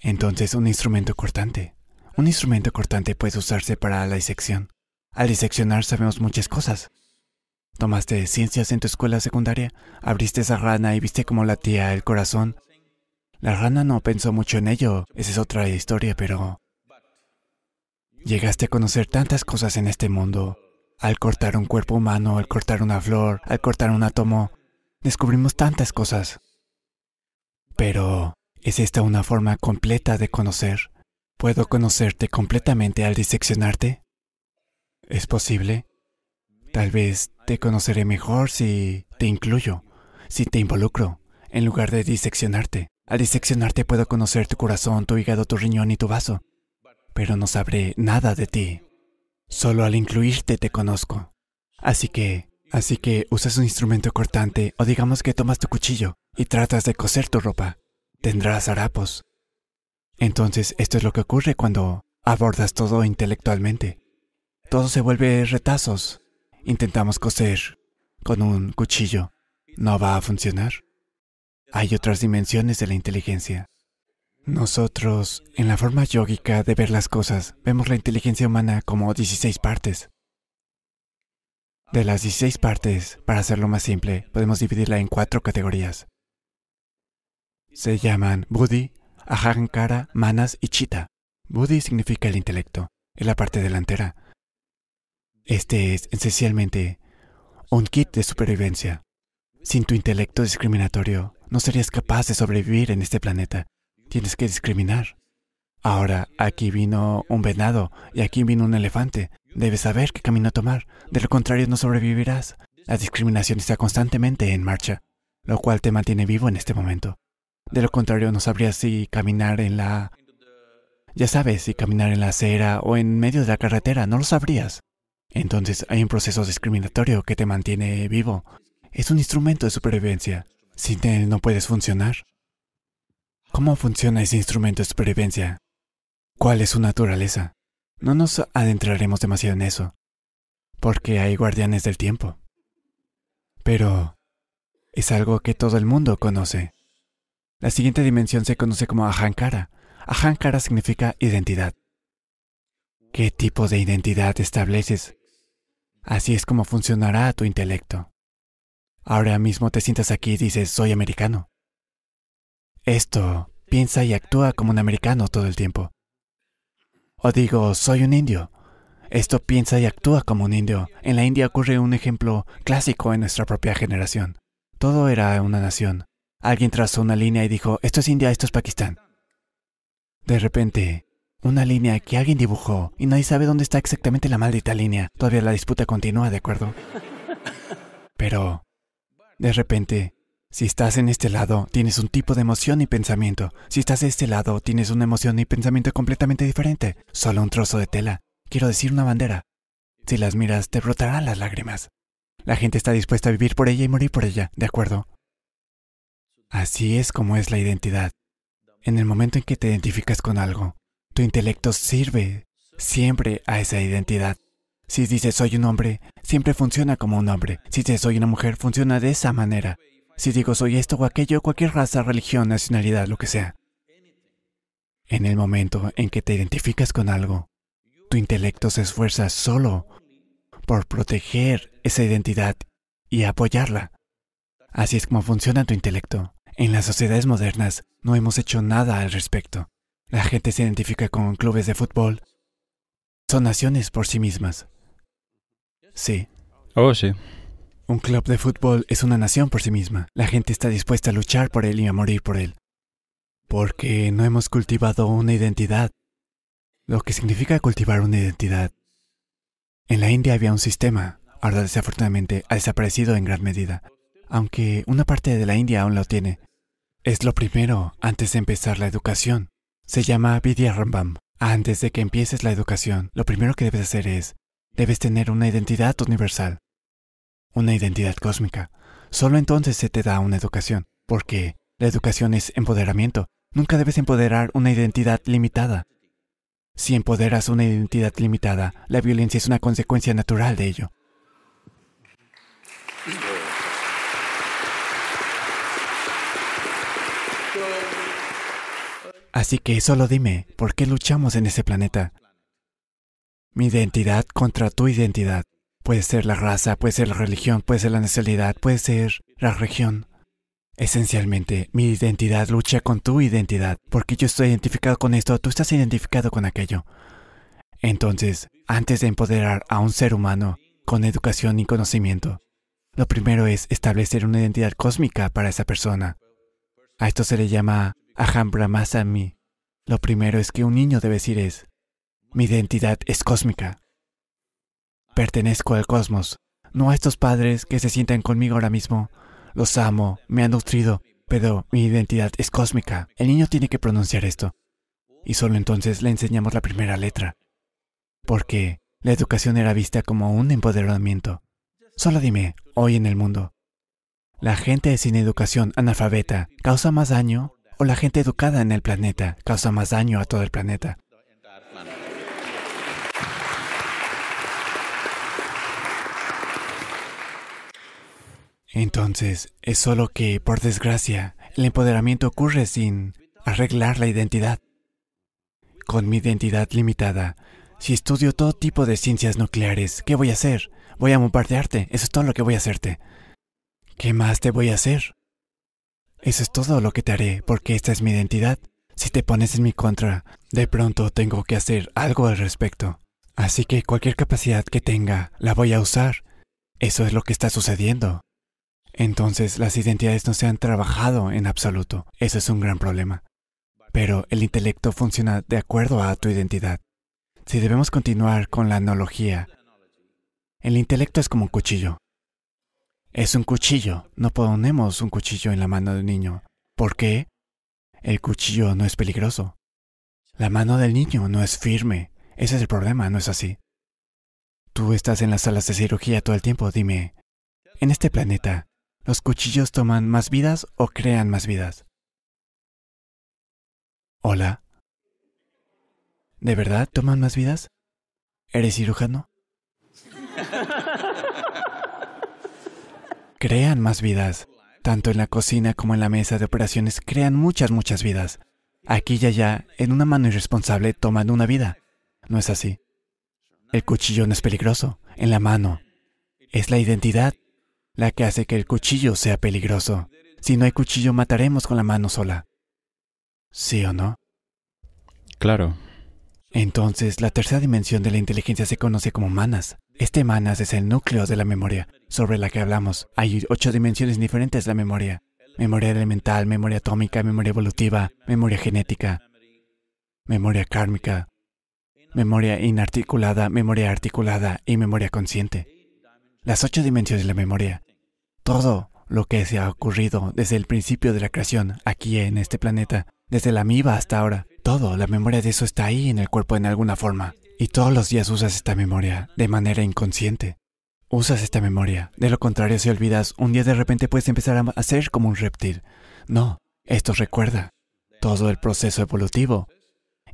Entonces, un instrumento cortante. Un instrumento cortante puede usarse para la disección. Al diseccionar sabemos muchas cosas. ¿Tomaste ciencias en tu escuela secundaria? ¿Abriste esa rana y viste cómo latía el corazón? La rana no pensó mucho en ello, esa es otra historia, pero... Llegaste a conocer tantas cosas en este mundo. Al cortar un cuerpo humano, al cortar una flor, al cortar un átomo, descubrimos tantas cosas. Pero, ¿es esta una forma completa de conocer? ¿Puedo conocerte completamente al diseccionarte? ¿Es posible? Tal vez te conoceré mejor si te incluyo, si te involucro, en lugar de diseccionarte. Al diseccionarte puedo conocer tu corazón, tu hígado, tu riñón y tu vaso, pero no sabré nada de ti. Solo al incluirte te conozco. Así que, así que usas un instrumento cortante o digamos que tomas tu cuchillo y tratas de coser tu ropa. Tendrás harapos. Entonces, esto es lo que ocurre cuando abordas todo intelectualmente. Todo se vuelve retazos. Intentamos coser con un cuchillo. No va a funcionar. Hay otras dimensiones de la inteligencia. Nosotros, en la forma yógica de ver las cosas, vemos la inteligencia humana como 16 partes. De las 16 partes, para hacerlo más simple, podemos dividirla en cuatro categorías. Se llaman Buddhi, Ahankara, Manas y Chitta. Buddhi significa el intelecto, es la parte delantera. Este es esencialmente un kit de supervivencia. Sin tu intelecto discriminatorio, no serías capaz de sobrevivir en este planeta. Tienes que discriminar. Ahora, aquí vino un venado y aquí vino un elefante. Debes saber qué camino tomar. De lo contrario, no sobrevivirás. La discriminación está constantemente en marcha, lo cual te mantiene vivo en este momento. De lo contrario, no sabrías si caminar en la... Ya sabes, si caminar en la acera o en medio de la carretera, no lo sabrías. Entonces hay un proceso discriminatorio que te mantiene vivo. Es un instrumento de supervivencia. Sin él no puedes funcionar. ¿Cómo funciona ese instrumento de supervivencia? cuál es su naturaleza. No nos adentraremos demasiado en eso, porque hay guardianes del tiempo. Pero es algo que todo el mundo conoce. La siguiente dimensión se conoce como Ahankara. Ahankara significa identidad. ¿Qué tipo de identidad estableces? Así es como funcionará tu intelecto. Ahora mismo te sientas aquí y dices, soy americano. Esto piensa y actúa como un americano todo el tiempo. O digo, soy un indio. Esto piensa y actúa como un indio. En la India ocurre un ejemplo clásico en nuestra propia generación. Todo era una nación. Alguien trazó una línea y dijo, esto es India, esto es Pakistán. De repente, una línea que alguien dibujó y nadie sabe dónde está exactamente la maldita línea. Todavía la disputa continúa, ¿de acuerdo? Pero, de repente, si estás en este lado, tienes un tipo de emoción y pensamiento. Si estás de este lado, tienes una emoción y pensamiento completamente diferente. Solo un trozo de tela. Quiero decir una bandera. Si las miras, te brotarán las lágrimas. La gente está dispuesta a vivir por ella y morir por ella, ¿de acuerdo? Así es como es la identidad. En el momento en que te identificas con algo, tu intelecto sirve siempre a esa identidad. Si dices soy un hombre, siempre funciona como un hombre. Si dices soy una mujer, funciona de esa manera. Si digo soy esto o aquello, cualquier raza, religión, nacionalidad, lo que sea. En el momento en que te identificas con algo, tu intelecto se esfuerza solo por proteger esa identidad y apoyarla. Así es como funciona tu intelecto. En las sociedades modernas no hemos hecho nada al respecto. La gente se identifica con clubes de fútbol. Son naciones por sí mismas. Sí. Oh, sí. Un club de fútbol es una nación por sí misma. La gente está dispuesta a luchar por él y a morir por él. Porque no hemos cultivado una identidad. Lo que significa cultivar una identidad. En la India había un sistema, ahora desafortunadamente ha desaparecido en gran medida, aunque una parte de la India aún lo tiene. Es lo primero antes de empezar la educación. Se llama Vidya Rambam. Antes de que empieces la educación, lo primero que debes hacer es, debes tener una identidad universal una identidad cósmica. Solo entonces se te da una educación, porque la educación es empoderamiento. Nunca debes empoderar una identidad limitada. Si empoderas una identidad limitada, la violencia es una consecuencia natural de ello. Así que solo dime, ¿por qué luchamos en ese planeta? Mi identidad contra tu identidad. Puede ser la raza, puede ser la religión, puede ser la nacionalidad, puede ser la región. Esencialmente, mi identidad lucha con tu identidad, porque yo estoy identificado con esto, tú estás identificado con aquello. Entonces, antes de empoderar a un ser humano con educación y conocimiento, lo primero es establecer una identidad cósmica para esa persona. A esto se le llama Aham Brahmasami. Lo primero es que un niño debe decir es, mi identidad es cósmica. Pertenezco al cosmos, no a estos padres que se sientan conmigo ahora mismo. Los amo, me han nutrido, pero mi identidad es cósmica. El niño tiene que pronunciar esto. Y solo entonces le enseñamos la primera letra. Porque la educación era vista como un empoderamiento. Solo dime, hoy en el mundo, ¿la gente sin educación analfabeta causa más daño o la gente educada en el planeta causa más daño a todo el planeta? Entonces, es solo que, por desgracia, el empoderamiento ocurre sin arreglar la identidad. Con mi identidad limitada, si estudio todo tipo de ciencias nucleares, ¿qué voy a hacer? Voy a bombardearte, eso es todo lo que voy a hacerte. ¿Qué más te voy a hacer? Eso es todo lo que te haré, porque esta es mi identidad. Si te pones en mi contra, de pronto tengo que hacer algo al respecto. Así que cualquier capacidad que tenga, la voy a usar. Eso es lo que está sucediendo entonces las identidades no se han trabajado en absoluto. Eso es un gran problema. Pero el intelecto funciona de acuerdo a tu identidad. Si debemos continuar con la analogía, el intelecto es como un cuchillo. Es un cuchillo. No ponemos un cuchillo en la mano del niño. ¿Por qué? El cuchillo no es peligroso. La mano del niño no es firme. Ese es el problema, ¿no es así? Tú estás en las salas de cirugía todo el tiempo. Dime, en este planeta, ¿Los cuchillos toman más vidas o crean más vidas? Hola. ¿De verdad toman más vidas? ¿Eres cirujano? Crean más vidas. Tanto en la cocina como en la mesa de operaciones crean muchas, muchas vidas. Aquí y allá, en una mano irresponsable, toman una vida. No es así. El cuchillo no es peligroso, en la mano. Es la identidad la que hace que el cuchillo sea peligroso. Si no hay cuchillo, mataremos con la mano sola. ¿Sí o no? Claro. Entonces, la tercera dimensión de la inteligencia se conoce como manas. Este manas es el núcleo de la memoria sobre la que hablamos. Hay ocho dimensiones diferentes de la memoria. Memoria elemental, memoria atómica, memoria evolutiva, memoria genética, memoria kármica, memoria inarticulada, memoria articulada y memoria consciente. Las ocho dimensiones de la memoria. Todo lo que se ha ocurrido desde el principio de la creación aquí en este planeta, desde la amiba hasta ahora, todo, la memoria de eso está ahí en el cuerpo en alguna forma. Y todos los días usas esta memoria de manera inconsciente. Usas esta memoria. De lo contrario, si olvidas, un día de repente puedes empezar a ser como un reptil. No, esto recuerda todo el proceso evolutivo.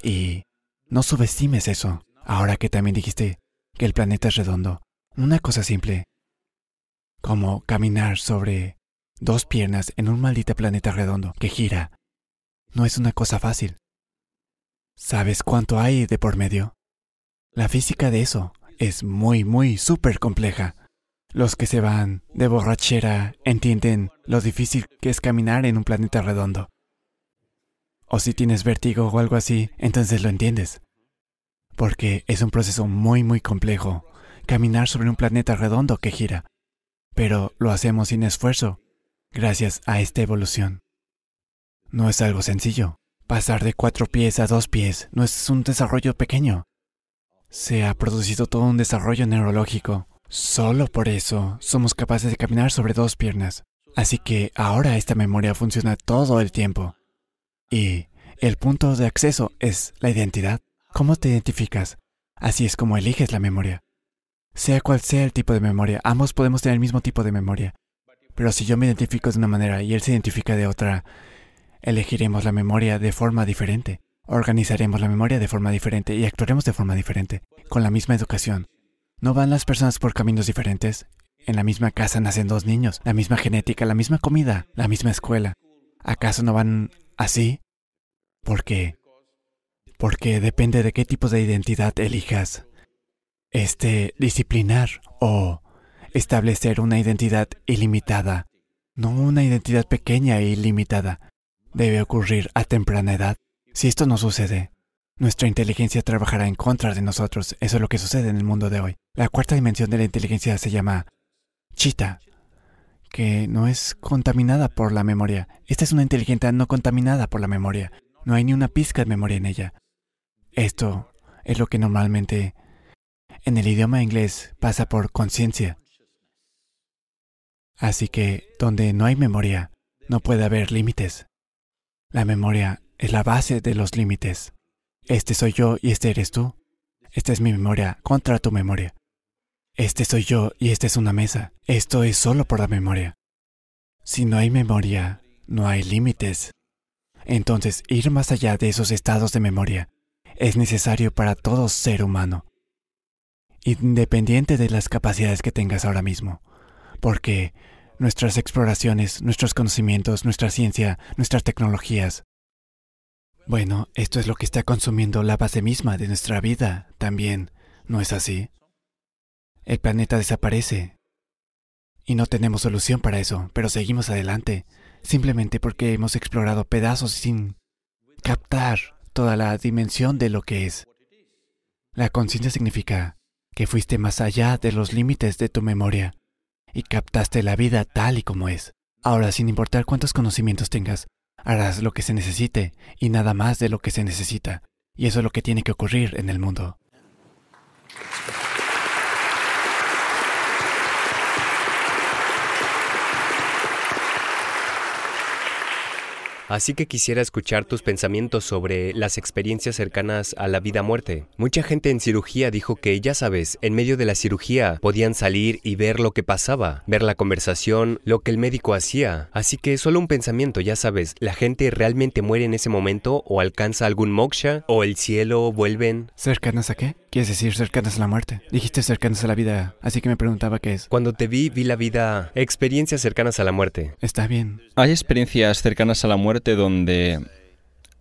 Y no subestimes eso. Ahora que también dijiste que el planeta es redondo. Una cosa simple, como caminar sobre dos piernas en un maldito planeta redondo que gira, no es una cosa fácil. ¿Sabes cuánto hay de por medio? La física de eso es muy, muy súper compleja. Los que se van de borrachera entienden lo difícil que es caminar en un planeta redondo. O si tienes vértigo o algo así, entonces lo entiendes. Porque es un proceso muy, muy complejo caminar sobre un planeta redondo que gira. Pero lo hacemos sin esfuerzo, gracias a esta evolución. No es algo sencillo. Pasar de cuatro pies a dos pies no es un desarrollo pequeño se ha producido todo un desarrollo neurológico. Solo por eso somos capaces de caminar sobre dos piernas. Así que ahora esta memoria funciona todo el tiempo. Y el punto de acceso es la identidad. ¿Cómo te identificas? Así es como eliges la memoria. Sea cual sea el tipo de memoria, ambos podemos tener el mismo tipo de memoria. Pero si yo me identifico de una manera y él se identifica de otra, elegiremos la memoria de forma diferente. Organizaremos la memoria de forma diferente y actuaremos de forma diferente, con la misma educación. ¿No van las personas por caminos diferentes? En la misma casa nacen dos niños, la misma genética, la misma comida, la misma escuela. ¿Acaso no van así? ¿Por qué? Porque depende de qué tipo de identidad elijas. Este, disciplinar o establecer una identidad ilimitada, no una identidad pequeña e ilimitada, debe ocurrir a temprana edad. Si esto no sucede, nuestra inteligencia trabajará en contra de nosotros. Eso es lo que sucede en el mundo de hoy. La cuarta dimensión de la inteligencia se llama chita, que no es contaminada por la memoria. Esta es una inteligencia no contaminada por la memoria. No hay ni una pizca de memoria en ella. Esto es lo que normalmente en el idioma inglés pasa por conciencia. Así que donde no hay memoria, no puede haber límites. La memoria es la base de los límites. Este soy yo y este eres tú. Esta es mi memoria contra tu memoria. Este soy yo y esta es una mesa. Esto es solo por la memoria. Si no hay memoria, no hay límites. Entonces, ir más allá de esos estados de memoria es necesario para todo ser humano, independiente de las capacidades que tengas ahora mismo, porque nuestras exploraciones, nuestros conocimientos, nuestra ciencia, nuestras tecnologías, bueno, esto es lo que está consumiendo la base misma de nuestra vida también, ¿no es así? El planeta desaparece. Y no tenemos solución para eso, pero seguimos adelante, simplemente porque hemos explorado pedazos sin captar toda la dimensión de lo que es. La conciencia significa que fuiste más allá de los límites de tu memoria y captaste la vida tal y como es. Ahora, sin importar cuántos conocimientos tengas, harás lo que se necesite y nada más de lo que se necesita. Y eso es lo que tiene que ocurrir en el mundo. Así que quisiera escuchar tus pensamientos sobre las experiencias cercanas a la vida-muerte. Mucha gente en cirugía dijo que, ya sabes, en medio de la cirugía podían salir y ver lo que pasaba, ver la conversación, lo que el médico hacía. Así que solo un pensamiento, ya sabes, ¿la gente realmente muere en ese momento o alcanza algún moksha o el cielo vuelven? ¿Cercanas a qué? ¿Quieres decir cercanas a la muerte? Dijiste cercanas a la vida, así que me preguntaba qué es. Cuando te vi, vi la vida, experiencias cercanas a la muerte. Está bien. Hay experiencias cercanas a la muerte donde,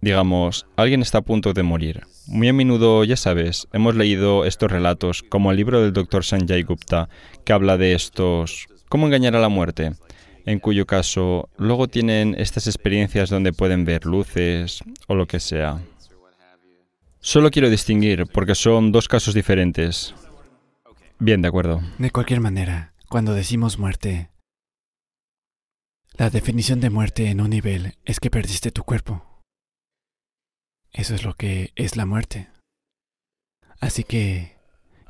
digamos, alguien está a punto de morir. Muy a menudo, ya sabes, hemos leído estos relatos, como el libro del Dr. Sanjay Gupta, que habla de estos, cómo engañar a la muerte, en cuyo caso luego tienen estas experiencias donde pueden ver luces o lo que sea. Solo quiero distinguir, porque son dos casos diferentes. Bien, de acuerdo. De cualquier manera, cuando decimos muerte, la definición de muerte en un nivel es que perdiste tu cuerpo. Eso es lo que es la muerte. Así que,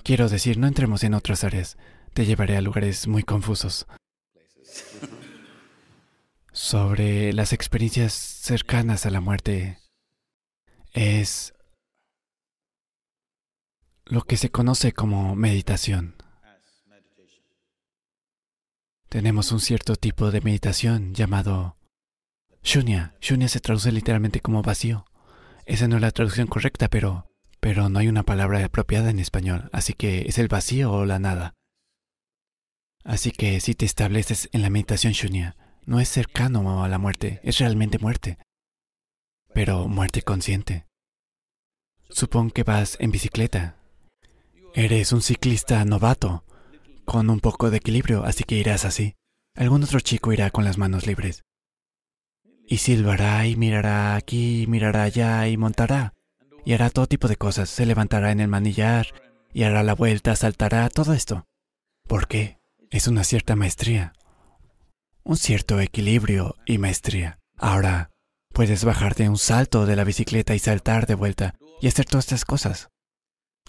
quiero decir, no entremos en otras áreas. Te llevaré a lugares muy confusos. Sobre las experiencias cercanas a la muerte, es lo que se conoce como meditación. Tenemos un cierto tipo de meditación llamado Shunya. Shunya se traduce literalmente como vacío. Esa no es la traducción correcta, pero pero no hay una palabra apropiada en español, así que es el vacío o la nada. Así que si te estableces en la meditación Shunya, no es cercano a la muerte, es realmente muerte. Pero muerte consciente. Supón que vas en bicicleta. Eres un ciclista novato con un poco de equilibrio, así que irás así. Algún otro chico irá con las manos libres. Y silbará y mirará aquí, mirará allá y montará. Y hará todo tipo de cosas. Se levantará en el manillar y hará la vuelta, saltará, todo esto. ¿Por qué? Es una cierta maestría. Un cierto equilibrio y maestría. Ahora, puedes bajar de un salto de la bicicleta y saltar de vuelta y hacer todas estas cosas.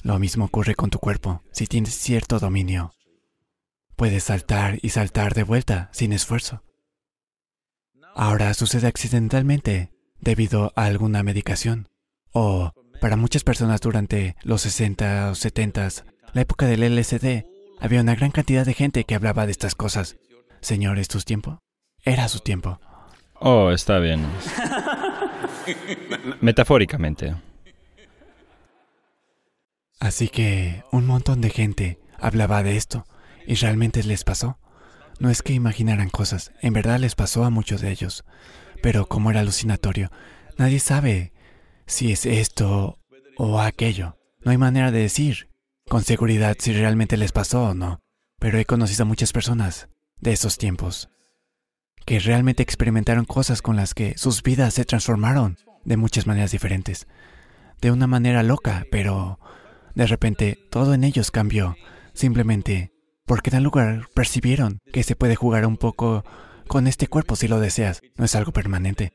Lo mismo ocurre con tu cuerpo si tienes cierto dominio. Puedes saltar y saltar de vuelta sin esfuerzo. Ahora sucede accidentalmente debido a alguna medicación. O para muchas personas durante los 60 o 70, la época del LSD, había una gran cantidad de gente que hablaba de estas cosas. Señor, ¿es tu tiempo? Era su tiempo. Oh, está bien. Metafóricamente. Así que un montón de gente hablaba de esto y realmente les pasó. No es que imaginaran cosas, en verdad les pasó a muchos de ellos. Pero como era alucinatorio, nadie sabe si es esto o aquello. No hay manera de decir con seguridad si realmente les pasó o no. Pero he conocido a muchas personas de esos tiempos que realmente experimentaron cosas con las que sus vidas se transformaron de muchas maneras diferentes. De una manera loca, pero de repente todo en ellos cambió. Simplemente porque en tal lugar percibieron que se puede jugar un poco con este cuerpo si lo deseas, no es algo permanente.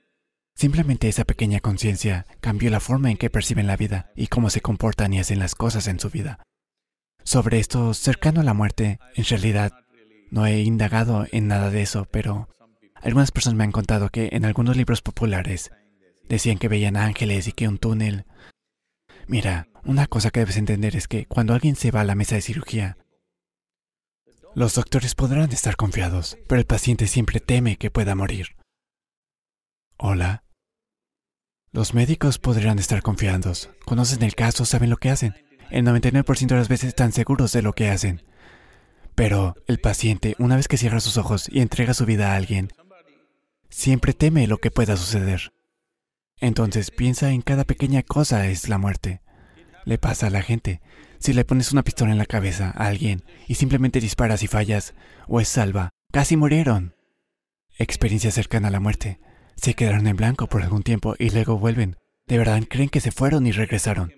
Simplemente esa pequeña conciencia cambió la forma en que perciben la vida y cómo se comportan y hacen las cosas en su vida. Sobre esto cercano a la muerte, en realidad, no he indagado en nada de eso, pero algunas personas me han contado que en algunos libros populares decían que veían ángeles y que un túnel... Mira, una cosa que debes entender es que cuando alguien se va a la mesa de cirugía, los doctores podrán estar confiados, pero el paciente siempre teme que pueda morir. Hola. Los médicos podrán estar confiados, conocen el caso, saben lo que hacen. El 99% de las veces están seguros de lo que hacen. Pero el paciente, una vez que cierra sus ojos y entrega su vida a alguien, siempre teme lo que pueda suceder. Entonces piensa en cada pequeña cosa es la muerte. Le pasa a la gente. Si le pones una pistola en la cabeza a alguien y simplemente disparas y fallas, o es salva, casi murieron. Experiencia cercana a la muerte. Se quedaron en blanco por algún tiempo y luego vuelven. De verdad creen que se fueron y regresaron.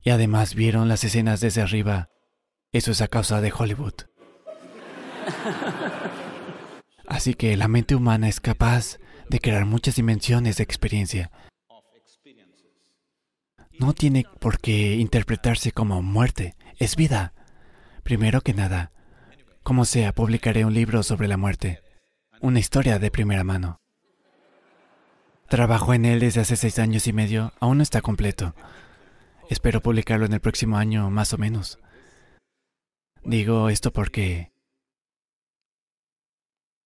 Y además vieron las escenas desde arriba. Eso es a causa de Hollywood. Así que la mente humana es capaz de crear muchas dimensiones de experiencia no tiene por qué interpretarse como muerte, es vida. Primero que nada, como sea, publicaré un libro sobre la muerte, una historia de primera mano. Trabajo en él desde hace seis años y medio. Aún no está completo. Espero publicarlo en el próximo año, más o menos. Digo esto porque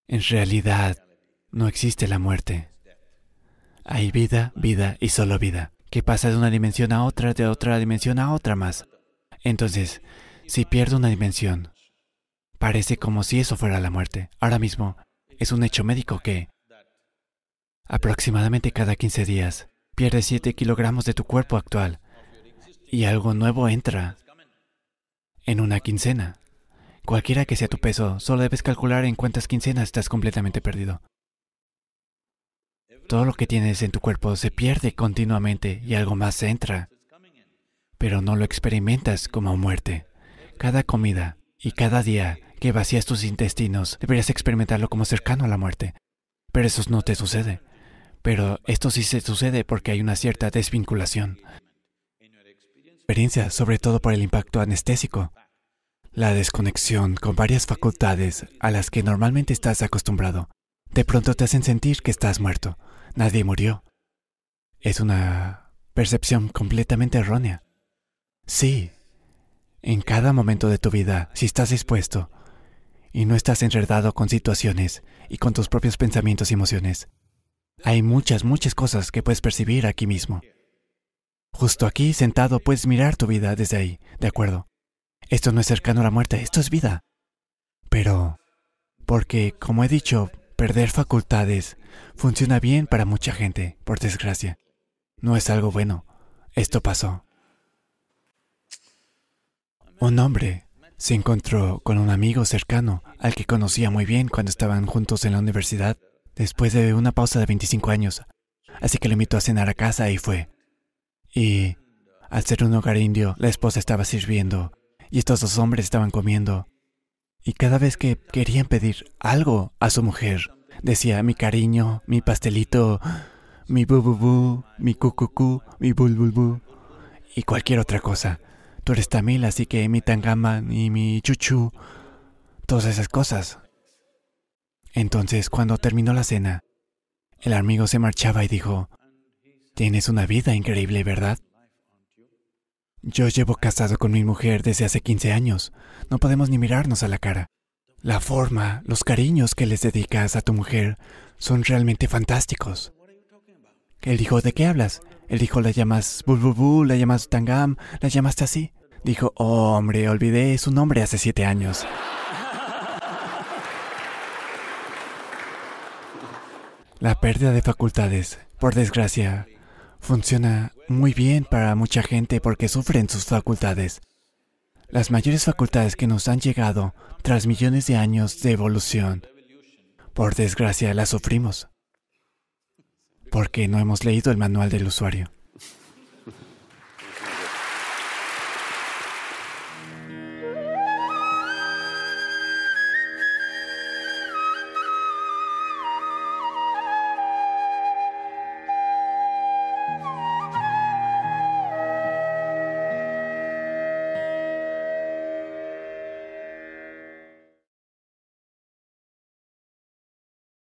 en realidad no existe la muerte. Hay vida, vida y solo vida, que pasa de una dimensión a otra, de otra dimensión a otra más. Entonces, si pierdo una dimensión, parece como si eso fuera la muerte. Ahora mismo, es un hecho médico que aproximadamente cada 15 días pierdes 7 kilogramos de tu cuerpo actual y algo nuevo entra en una quincena. Cualquiera que sea tu peso, solo debes calcular en cuántas quincenas estás completamente perdido. Todo lo que tienes en tu cuerpo se pierde continuamente y algo más entra, pero no lo experimentas como muerte. Cada comida y cada día que vacías tus intestinos deberías experimentarlo como cercano a la muerte. Pero eso no te sucede. Pero esto sí se sucede porque hay una cierta desvinculación. Experiencia, sobre todo por el impacto anestésico. La desconexión con varias facultades a las que normalmente estás acostumbrado. De pronto te hacen sentir que estás muerto. Nadie murió. Es una percepción completamente errónea. Sí, en cada momento de tu vida, si estás dispuesto y no estás enredado con situaciones y con tus propios pensamientos y emociones, hay muchas, muchas cosas que puedes percibir aquí mismo. Justo aquí, sentado, puedes mirar tu vida desde ahí, ¿de acuerdo? Esto no es cercano a la muerte, esto es vida. Pero, porque, como he dicho, perder facultades funciona bien para mucha gente, por desgracia. No es algo bueno. Esto pasó. Un hombre se encontró con un amigo cercano al que conocía muy bien cuando estaban juntos en la universidad, después de una pausa de 25 años. Así que le invitó a cenar a casa y fue. Y, al ser un hogar indio, la esposa estaba sirviendo y estos dos hombres estaban comiendo. Y cada vez que querían pedir algo a su mujer, decía mi cariño, mi pastelito, mi bu bu bu, mi cucucú, mi bul bul bu, y cualquier otra cosa. Tú eres tamil, así que mi tangama y mi chuchu, todas esas cosas. Entonces, cuando terminó la cena, el amigo se marchaba y dijo, Tienes una vida increíble, ¿verdad? Yo llevo casado con mi mujer desde hace 15 años. No podemos ni mirarnos a la cara. La forma, los cariños que les dedicas a tu mujer son realmente fantásticos. Él dijo, ¿de qué hablas? Él dijo, la llamas Bulbulbu, la llamas Tangam, la llamaste así. Dijo, oh, hombre, olvidé su nombre hace siete años. La pérdida de facultades, por desgracia, funciona muy bien para mucha gente porque sufren sus facultades. Las mayores facultades que nos han llegado tras millones de años de evolución, por desgracia las sufrimos, porque no hemos leído el manual del usuario.